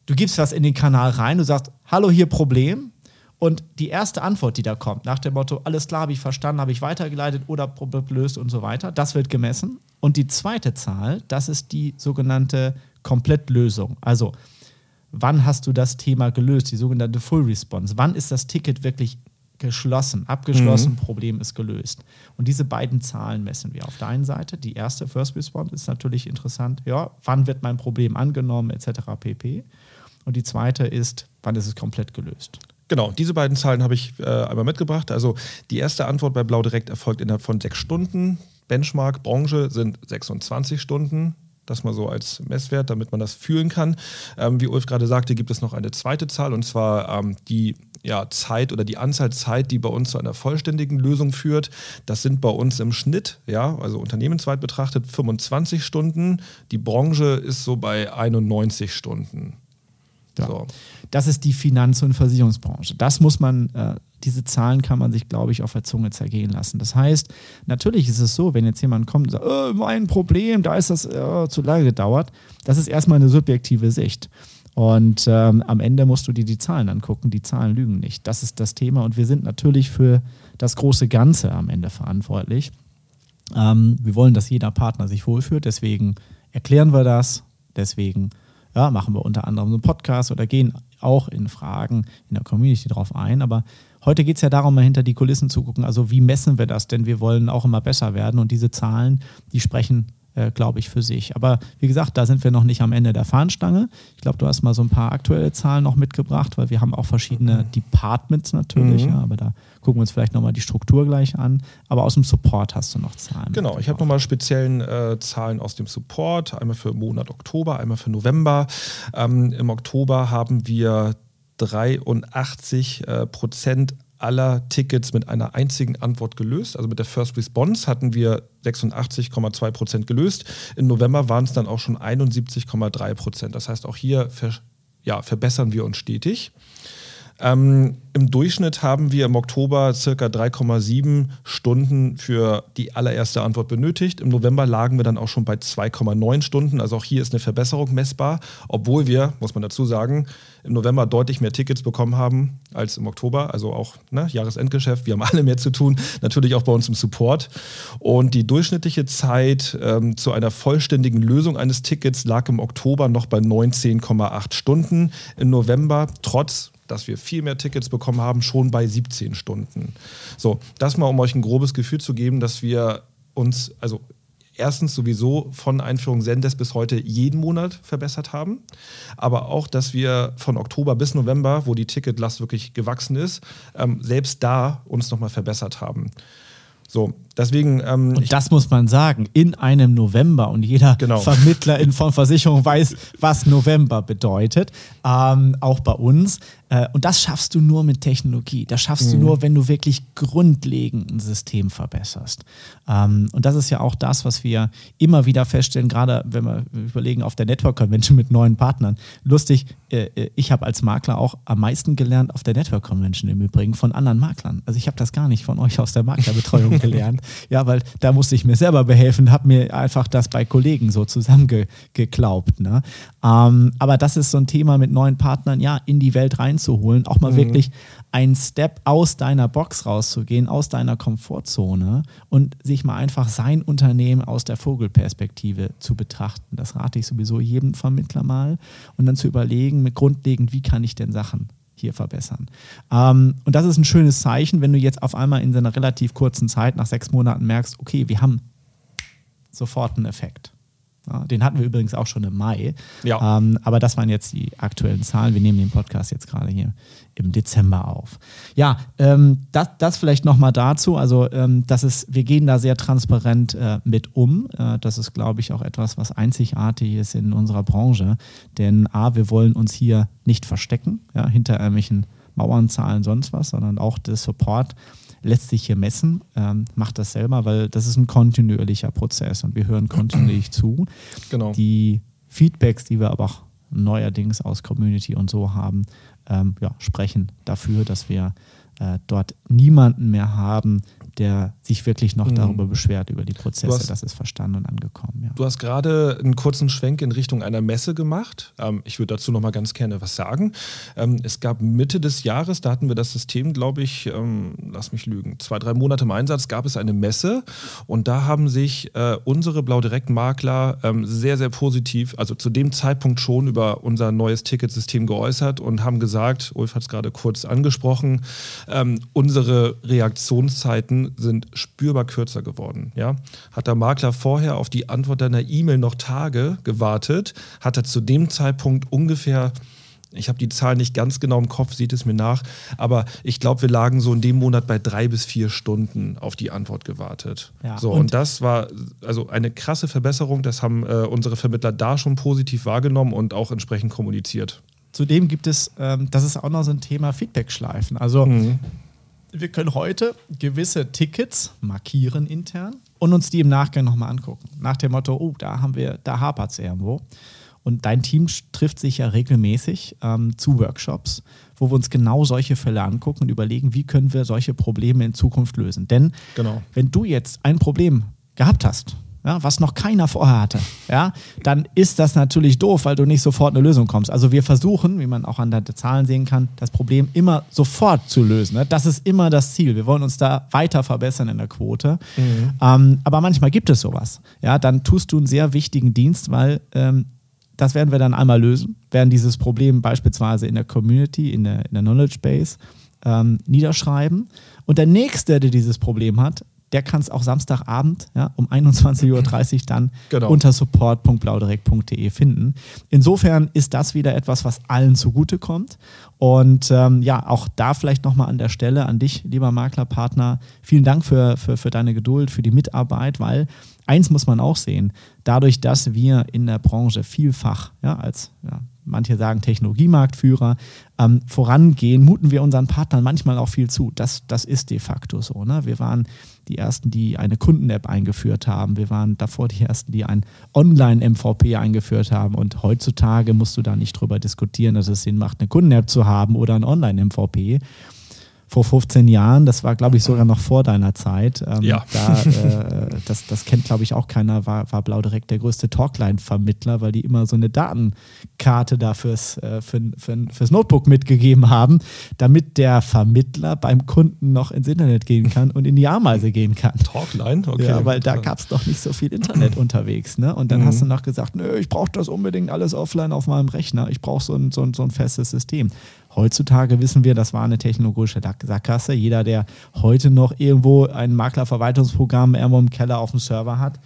du gibst was in den Kanal rein, du sagst, hallo, hier Problem. Und die erste Antwort, die da kommt, nach dem Motto, alles klar, habe ich verstanden, habe ich weitergeleitet oder gelöst und so weiter, das wird gemessen. Und die zweite Zahl, das ist die sogenannte Komplettlösung. Also, wann hast du das Thema gelöst, die sogenannte Full Response? Wann ist das Ticket wirklich geschlossen, abgeschlossen, mhm. Problem ist gelöst. Und diese beiden Zahlen messen wir. Auf der einen Seite, die erste First Response ist natürlich interessant, ja, wann wird mein Problem angenommen, etc. pp. Und die zweite ist, wann ist es komplett gelöst. Genau, diese beiden Zahlen habe ich äh, einmal mitgebracht. Also die erste Antwort bei Blau Direkt erfolgt innerhalb von sechs Stunden. Benchmark Branche sind 26 Stunden. Das mal so als Messwert, damit man das fühlen kann. Ähm, wie Ulf gerade sagte, gibt es noch eine zweite Zahl und zwar ähm, die ja, Zeit oder die Anzahl Zeit, die bei uns zu einer vollständigen Lösung führt. Das sind bei uns im Schnitt, ja, also unternehmensweit betrachtet, 25 Stunden. Die Branche ist so bei 91 Stunden. Ja. So. Das ist die Finanz- und Versicherungsbranche. Das muss man, äh, diese Zahlen kann man sich, glaube ich, auf der Zunge zergehen lassen. Das heißt, natürlich ist es so, wenn jetzt jemand kommt und sagt, oh, mein Problem, da ist das äh, zu lange gedauert, das ist erstmal eine subjektive Sicht. Und ähm, am Ende musst du dir die Zahlen angucken. Die Zahlen lügen nicht. Das ist das Thema. Und wir sind natürlich für das große Ganze am Ende verantwortlich. Ähm, wir wollen, dass jeder Partner sich wohlfühlt. Deswegen erklären wir das. Deswegen ja, machen wir unter anderem so einen Podcast oder gehen auch in Fragen in der Community drauf ein. Aber heute geht es ja darum, mal hinter die Kulissen zu gucken. Also wie messen wir das? Denn wir wollen auch immer besser werden und diese Zahlen, die sprechen äh, glaube ich, für sich. Aber wie gesagt, da sind wir noch nicht am Ende der Fahnenstange. Ich glaube, du hast mal so ein paar aktuelle Zahlen noch mitgebracht, weil wir haben auch verschiedene mhm. Departments natürlich, mhm. ja, aber da gucken wir uns vielleicht nochmal die Struktur gleich an. Aber aus dem Support hast du noch Zahlen. Genau, ich habe nochmal speziellen äh, Zahlen aus dem Support, einmal für Monat Oktober, einmal für November. Ähm, Im Oktober haben wir 83 äh, Prozent aller Tickets mit einer einzigen Antwort gelöst. Also mit der First Response hatten wir 86,2 Prozent gelöst. Im November waren es dann auch schon 71,3 Prozent. Das heißt, auch hier ver ja, verbessern wir uns stetig. Ähm, Im Durchschnitt haben wir im Oktober circa 3,7 Stunden für die allererste Antwort benötigt. Im November lagen wir dann auch schon bei 2,9 Stunden. Also auch hier ist eine Verbesserung messbar, obwohl wir, muss man dazu sagen, im November deutlich mehr Tickets bekommen haben als im Oktober. Also auch ne, Jahresendgeschäft. Wir haben alle mehr zu tun. Natürlich auch bei uns im Support. Und die durchschnittliche Zeit ähm, zu einer vollständigen Lösung eines Tickets lag im Oktober noch bei 19,8 Stunden. Im November trotz dass wir viel mehr Tickets bekommen haben, schon bei 17 Stunden. So, das mal, um euch ein grobes Gefühl zu geben, dass wir uns, also erstens sowieso von Einführung Sendes bis heute jeden Monat verbessert haben, aber auch, dass wir von Oktober bis November, wo die Ticketlast wirklich gewachsen ist, ähm, selbst da uns nochmal verbessert haben. So, deswegen. Ähm, und das muss man sagen, in einem November und jeder genau. Vermittler in von Versicherung weiß, was November bedeutet. Ähm, auch bei uns. Äh, und das schaffst du nur mit Technologie. Das schaffst mhm. du nur, wenn du wirklich grundlegend ein System verbesserst. Ähm, und das ist ja auch das, was wir immer wieder feststellen, gerade wenn wir überlegen auf der Network Convention mit neuen Partnern. Lustig, äh, äh ich habe als Makler auch am meisten gelernt auf der Network Convention im Übrigen von anderen Maklern. Also ich habe das gar nicht von euch aus der Maklerbetreuung gelernt. Ja, weil da musste ich mir selber behelfen, habe mir einfach das bei Kollegen so zusammengeglaubt. Ne? Ähm, aber das ist so ein Thema mit neuen Partnern, ja, in die Welt rein reinzuholen, auch mal mhm. wirklich einen Step aus deiner Box rauszugehen, aus deiner Komfortzone und sich mal einfach sein Unternehmen aus der Vogelperspektive zu betrachten. Das rate ich sowieso jedem Vermittler mal und dann zu überlegen, mit grundlegend, wie kann ich denn Sachen hier verbessern. Ähm, und das ist ein schönes Zeichen, wenn du jetzt auf einmal in so einer relativ kurzen Zeit, nach sechs Monaten merkst, okay, wir haben sofort einen Effekt. Ja, den hatten wir übrigens auch schon im Mai. Ja. Ähm, aber das waren jetzt die aktuellen Zahlen. Wir nehmen den Podcast jetzt gerade hier im Dezember auf. Ja, ähm, das, das vielleicht nochmal dazu. Also, ähm, das ist, wir gehen da sehr transparent äh, mit um. Äh, das ist, glaube ich, auch etwas, was einzigartig ist in unserer Branche. Denn A, wir wollen uns hier nicht verstecken, ja, hinter irgendwelchen Mauernzahlen, sonst was, sondern auch der Support lässt sich hier messen, ähm, macht das selber, weil das ist ein kontinuierlicher Prozess und wir hören kontinuierlich zu. Genau. Die Feedbacks, die wir aber auch neuerdings aus Community und so haben, ähm, ja, sprechen dafür, dass wir äh, dort niemanden mehr haben, der sich wirklich noch mhm. darüber beschwert, über die Prozesse. Hast, das ist verstanden und angekommen. Ja. Du hast gerade einen kurzen Schwenk in Richtung einer Messe gemacht. Ähm, ich würde dazu noch mal ganz gerne was sagen. Ähm, es gab Mitte des Jahres, da hatten wir das System, glaube ich, ähm, lass mich lügen, zwei, drei Monate im Einsatz, gab es eine Messe und da haben sich äh, unsere Blau Direkt Makler ähm, sehr, sehr positiv, also zu dem Zeitpunkt schon über unser neues Ticketsystem geäußert und haben gesagt, Ulf hat es gerade kurz angesprochen, ähm, unsere Reaktionszeiten sind spürbar kürzer geworden. Ja? Hat der Makler vorher auf die Antwort deiner E-Mail noch Tage gewartet, hat er zu dem Zeitpunkt ungefähr ich habe die Zahl nicht ganz genau im Kopf, sieht es mir nach, aber ich glaube, wir lagen so in dem Monat bei drei bis vier Stunden auf die Antwort gewartet. Ja, so, und, und, das war also eine krasse Verbesserung. Das haben äh, unsere Vermittler da schon positiv wahrgenommen und auch entsprechend kommuniziert. Zudem gibt es, ähm, das ist auch noch so ein Thema Feedback-Schleifen. Also mhm wir können heute gewisse Tickets markieren intern und uns die im Nachgang nochmal angucken. Nach dem Motto, oh, da haben wir, da hapert es irgendwo. Und dein Team trifft sich ja regelmäßig ähm, zu Workshops, wo wir uns genau solche Fälle angucken und überlegen, wie können wir solche Probleme in Zukunft lösen. Denn genau. wenn du jetzt ein Problem gehabt hast, ja, was noch keiner vorher hatte, ja, dann ist das natürlich doof, weil du nicht sofort eine Lösung kommst. Also wir versuchen, wie man auch an der Zahlen sehen kann, das Problem immer sofort zu lösen. Ne? Das ist immer das Ziel. Wir wollen uns da weiter verbessern in der Quote. Mhm. Ähm, aber manchmal gibt es sowas. Ja, dann tust du einen sehr wichtigen Dienst, weil ähm, das werden wir dann einmal lösen, werden dieses Problem beispielsweise in der Community, in der, in der Knowledge Base ähm, niederschreiben. Und der Nächste, der dieses Problem hat, der kann es auch Samstagabend ja, um 21.30 Uhr dann genau. unter support.blaudirekt.de finden. Insofern ist das wieder etwas, was allen zugutekommt. Und ähm, ja, auch da vielleicht nochmal an der Stelle an dich, lieber Maklerpartner, vielen Dank für, für, für deine Geduld, für die Mitarbeit, weil eins muss man auch sehen, dadurch, dass wir in der Branche vielfach ja, als ja, manche sagen Technologiemarktführer, ähm, vorangehen, muten wir unseren Partnern manchmal auch viel zu. Das, das ist de facto so. Ne? Wir waren die Ersten, die eine Kunden-App eingeführt haben. Wir waren davor die Ersten, die ein Online-MVP eingeführt haben. Und heutzutage musst du da nicht drüber diskutieren, dass es Sinn macht, eine Kunden-App zu haben oder ein Online-MVP vor 15 Jahren, das war, glaube ich, sogar noch vor deiner Zeit. Ähm, ja. Da, äh, das, das kennt, glaube ich, auch keiner, war, war Blau direkt der größte Talkline-Vermittler, weil die immer so eine Datenkarte da fürs, äh, für, für, fürs Notebook mitgegeben haben, damit der Vermittler beim Kunden noch ins Internet gehen kann und in die Ameise gehen kann. Talkline? Okay. Ja, weil da gab es doch nicht so viel Internet unterwegs. Ne? Und dann mhm. hast du noch gesagt, nö, ich brauche das unbedingt alles offline auf meinem Rechner. Ich brauche so ein, so, ein, so ein festes System. Heutzutage wissen wir, das war eine technologische Sackgasse. Jeder, der heute noch irgendwo ein Maklerverwaltungsprogramm irgendwo im Keller auf dem Server hat,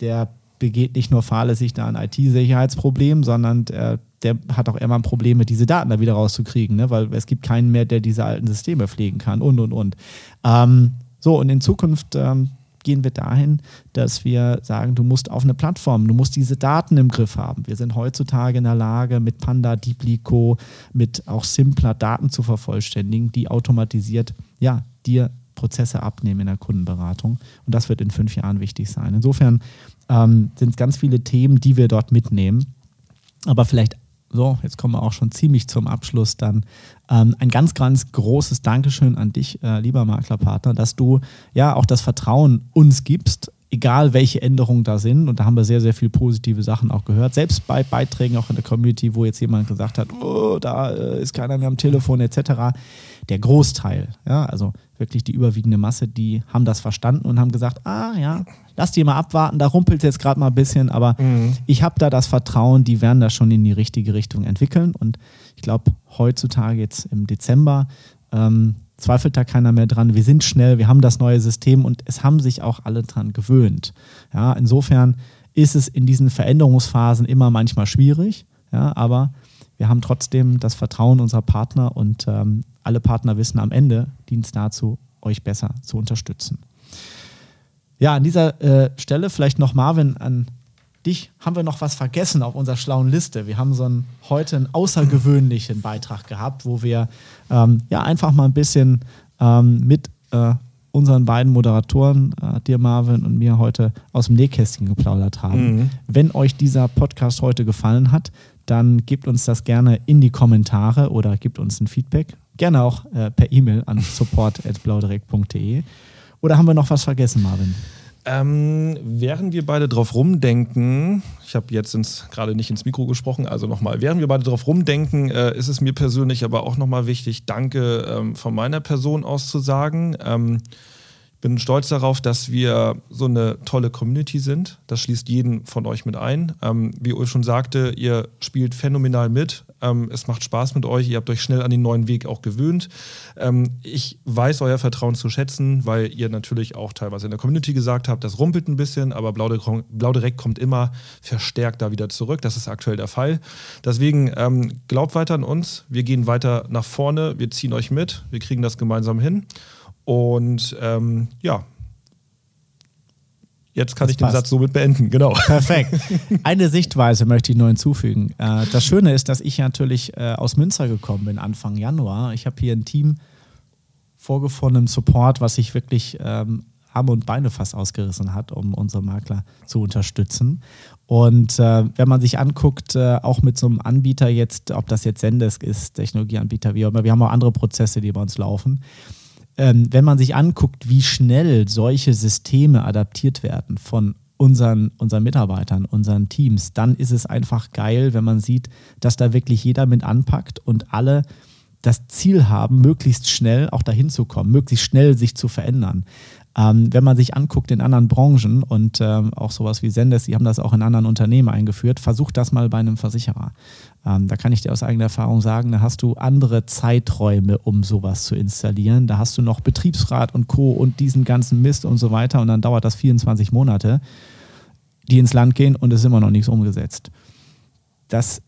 der begeht nicht nur fahrlässig da ein IT-Sicherheitsproblem, sondern der, der, hat auch immer Probleme, diese Daten da wieder rauszukriegen, ne? weil es gibt keinen mehr, der diese alten Systeme pflegen kann und, und, und. Ähm, so, und in Zukunft ähm, gehen wir dahin, dass wir sagen, du musst auf eine Plattform, du musst diese Daten im Griff haben. Wir sind heutzutage in der Lage, mit Panda, Deeplico, mit auch simpler Daten zu vervollständigen, die automatisiert, ja, dir Prozesse abnehmen in der Kundenberatung. Und das wird in fünf Jahren wichtig sein. Insofern ähm, sind es ganz viele Themen, die wir dort mitnehmen. Aber vielleicht so, jetzt kommen wir auch schon ziemlich zum Abschluss dann. Ähm, ein ganz, ganz großes Dankeschön an dich, äh, lieber Maklerpartner, dass du ja auch das Vertrauen uns gibst, egal welche Änderungen da sind. Und da haben wir sehr, sehr viele positive Sachen auch gehört. Selbst bei Beiträgen auch in der Community, wo jetzt jemand gesagt hat, oh, da äh, ist keiner mehr am Telefon etc. Der Großteil, ja, also wirklich die überwiegende Masse, die haben das verstanden und haben gesagt, ah ja, lass die mal abwarten, da rumpelt es jetzt gerade mal ein bisschen, aber mhm. ich habe da das Vertrauen, die werden das schon in die richtige Richtung entwickeln. Und ich glaube, heutzutage jetzt im Dezember ähm, zweifelt da keiner mehr dran. Wir sind schnell, wir haben das neue System und es haben sich auch alle dran gewöhnt. Ja, insofern ist es in diesen Veränderungsphasen immer manchmal schwierig, ja, aber wir haben trotzdem das Vertrauen unserer Partner und ähm, alle Partner wissen am Ende, dient es dazu, euch besser zu unterstützen. Ja, an dieser äh, Stelle vielleicht noch Marvin an dich. Haben wir noch was vergessen auf unserer schlauen Liste? Wir haben so einen, heute einen außergewöhnlichen Beitrag gehabt, wo wir ähm, ja einfach mal ein bisschen ähm, mit äh, unseren beiden Moderatoren, äh, dir Marvin und mir heute aus dem Nähkästchen geplaudert haben. Mhm. Wenn euch dieser Podcast heute gefallen hat, dann gebt uns das gerne in die Kommentare oder gebt uns ein Feedback. Gerne auch äh, per E-Mail an support.blaudirekt.de. Oder haben wir noch was vergessen, Marvin? Ähm, während wir beide drauf rumdenken, ich habe jetzt gerade nicht ins Mikro gesprochen, also nochmal, während wir beide drauf rumdenken, äh, ist es mir persönlich aber auch nochmal wichtig, Danke ähm, von meiner Person aus zu sagen. Ähm, bin stolz darauf, dass wir so eine tolle Community sind. Das schließt jeden von euch mit ein. Ähm, wie Ulf schon sagte, ihr spielt phänomenal mit. Ähm, es macht Spaß mit euch. Ihr habt euch schnell an den neuen Weg auch gewöhnt. Ähm, ich weiß euer Vertrauen zu schätzen, weil ihr natürlich auch teilweise in der Community gesagt habt, das rumpelt ein bisschen, aber Blau, Direkt kommt immer verstärkt da wieder zurück. Das ist aktuell der Fall. Deswegen ähm, glaubt weiter an uns. Wir gehen weiter nach vorne. Wir ziehen euch mit. Wir kriegen das gemeinsam hin. Und ähm, ja, Jetzt kann das ich passt. den Satz somit beenden, genau. Perfekt. Eine Sichtweise möchte ich noch hinzufügen. Äh, das Schöne ist, dass ich natürlich äh, aus Münster gekommen bin, Anfang Januar. Ich habe hier ein Team vorgefunden im Support, was sich wirklich ähm, Arme und Beine fast ausgerissen hat, um unsere Makler zu unterstützen. Und äh, wenn man sich anguckt, auch mit so einem Anbieter jetzt, ob das jetzt Sendesk ist, Technologieanbieter, wie auch immer, wir haben auch andere Prozesse, die bei uns laufen ähm, wenn man sich anguckt, wie schnell solche Systeme adaptiert werden von unseren, unseren Mitarbeitern, unseren Teams, dann ist es einfach geil, wenn man sieht, dass da wirklich jeder mit anpackt und alle das Ziel haben, möglichst schnell auch dahin zu kommen, möglichst schnell sich zu verändern. Ähm, wenn man sich anguckt in anderen Branchen und ähm, auch sowas wie Sendes, die haben das auch in anderen Unternehmen eingeführt, versucht das mal bei einem Versicherer. Ähm, da kann ich dir aus eigener Erfahrung sagen, da hast du andere Zeiträume, um sowas zu installieren. Da hast du noch Betriebsrat und Co. und diesen ganzen Mist und so weiter und dann dauert das 24 Monate, die ins Land gehen und es ist immer noch nichts umgesetzt. Das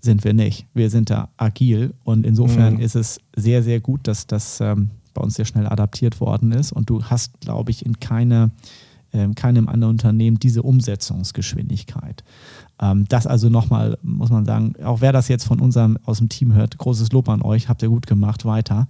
sind wir nicht. Wir sind da agil und insofern mhm. ist es sehr, sehr gut, dass das ähm, bei uns sehr schnell adaptiert worden ist. Und du hast, glaube ich, in keine, ähm, keinem anderen Unternehmen diese Umsetzungsgeschwindigkeit. Ähm, das also nochmal, muss man sagen, auch wer das jetzt von unserem aus dem Team hört, großes Lob an euch, habt ihr gut gemacht, weiter.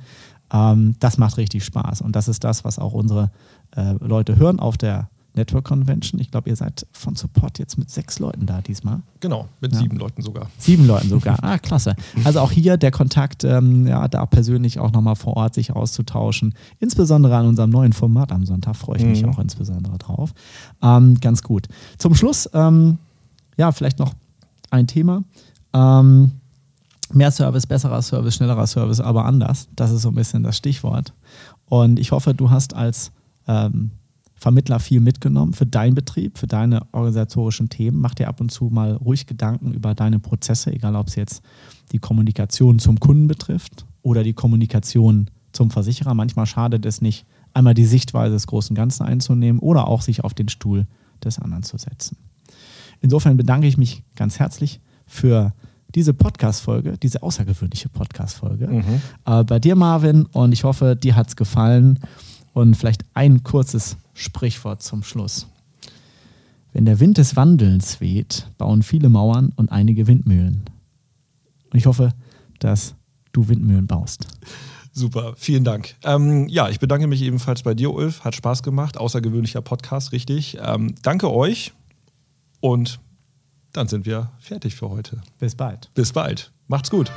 Ähm, das macht richtig Spaß und das ist das, was auch unsere äh, Leute hören auf der Network Convention. Ich glaube, ihr seid von Support jetzt mit sechs Leuten da diesmal. Genau, mit ja. sieben Leuten sogar. Sieben Leuten sogar. Ah, klasse. Also auch hier der Kontakt, ähm, ja, da persönlich auch nochmal vor Ort sich auszutauschen. Insbesondere an unserem neuen Format am Sonntag freue ich mich mhm. auch insbesondere drauf. Ähm, ganz gut. Zum Schluss, ähm, ja, vielleicht noch ein Thema. Ähm, mehr Service, besserer Service, schnellerer Service, aber anders. Das ist so ein bisschen das Stichwort. Und ich hoffe, du hast als ähm, Vermittler viel mitgenommen für deinen Betrieb, für deine organisatorischen Themen. Mach dir ab und zu mal ruhig Gedanken über deine Prozesse, egal ob es jetzt die Kommunikation zum Kunden betrifft oder die Kommunikation zum Versicherer. Manchmal schadet es nicht, einmal die Sichtweise des großen Ganzen einzunehmen oder auch sich auf den Stuhl des anderen zu setzen. Insofern bedanke ich mich ganz herzlich für diese Podcast-Folge, diese außergewöhnliche Podcast-Folge mhm. äh, bei dir, Marvin. Und ich hoffe, dir hat es gefallen. Und vielleicht ein kurzes Sprichwort zum Schluss. Wenn der Wind des Wandelns weht, bauen viele Mauern und einige Windmühlen. Und ich hoffe, dass du Windmühlen baust. Super, vielen Dank. Ähm, ja, ich bedanke mich ebenfalls bei dir, Ulf. Hat Spaß gemacht. Außergewöhnlicher Podcast, richtig. Ähm, danke euch und dann sind wir fertig für heute. Bis bald. Bis bald. Macht's gut.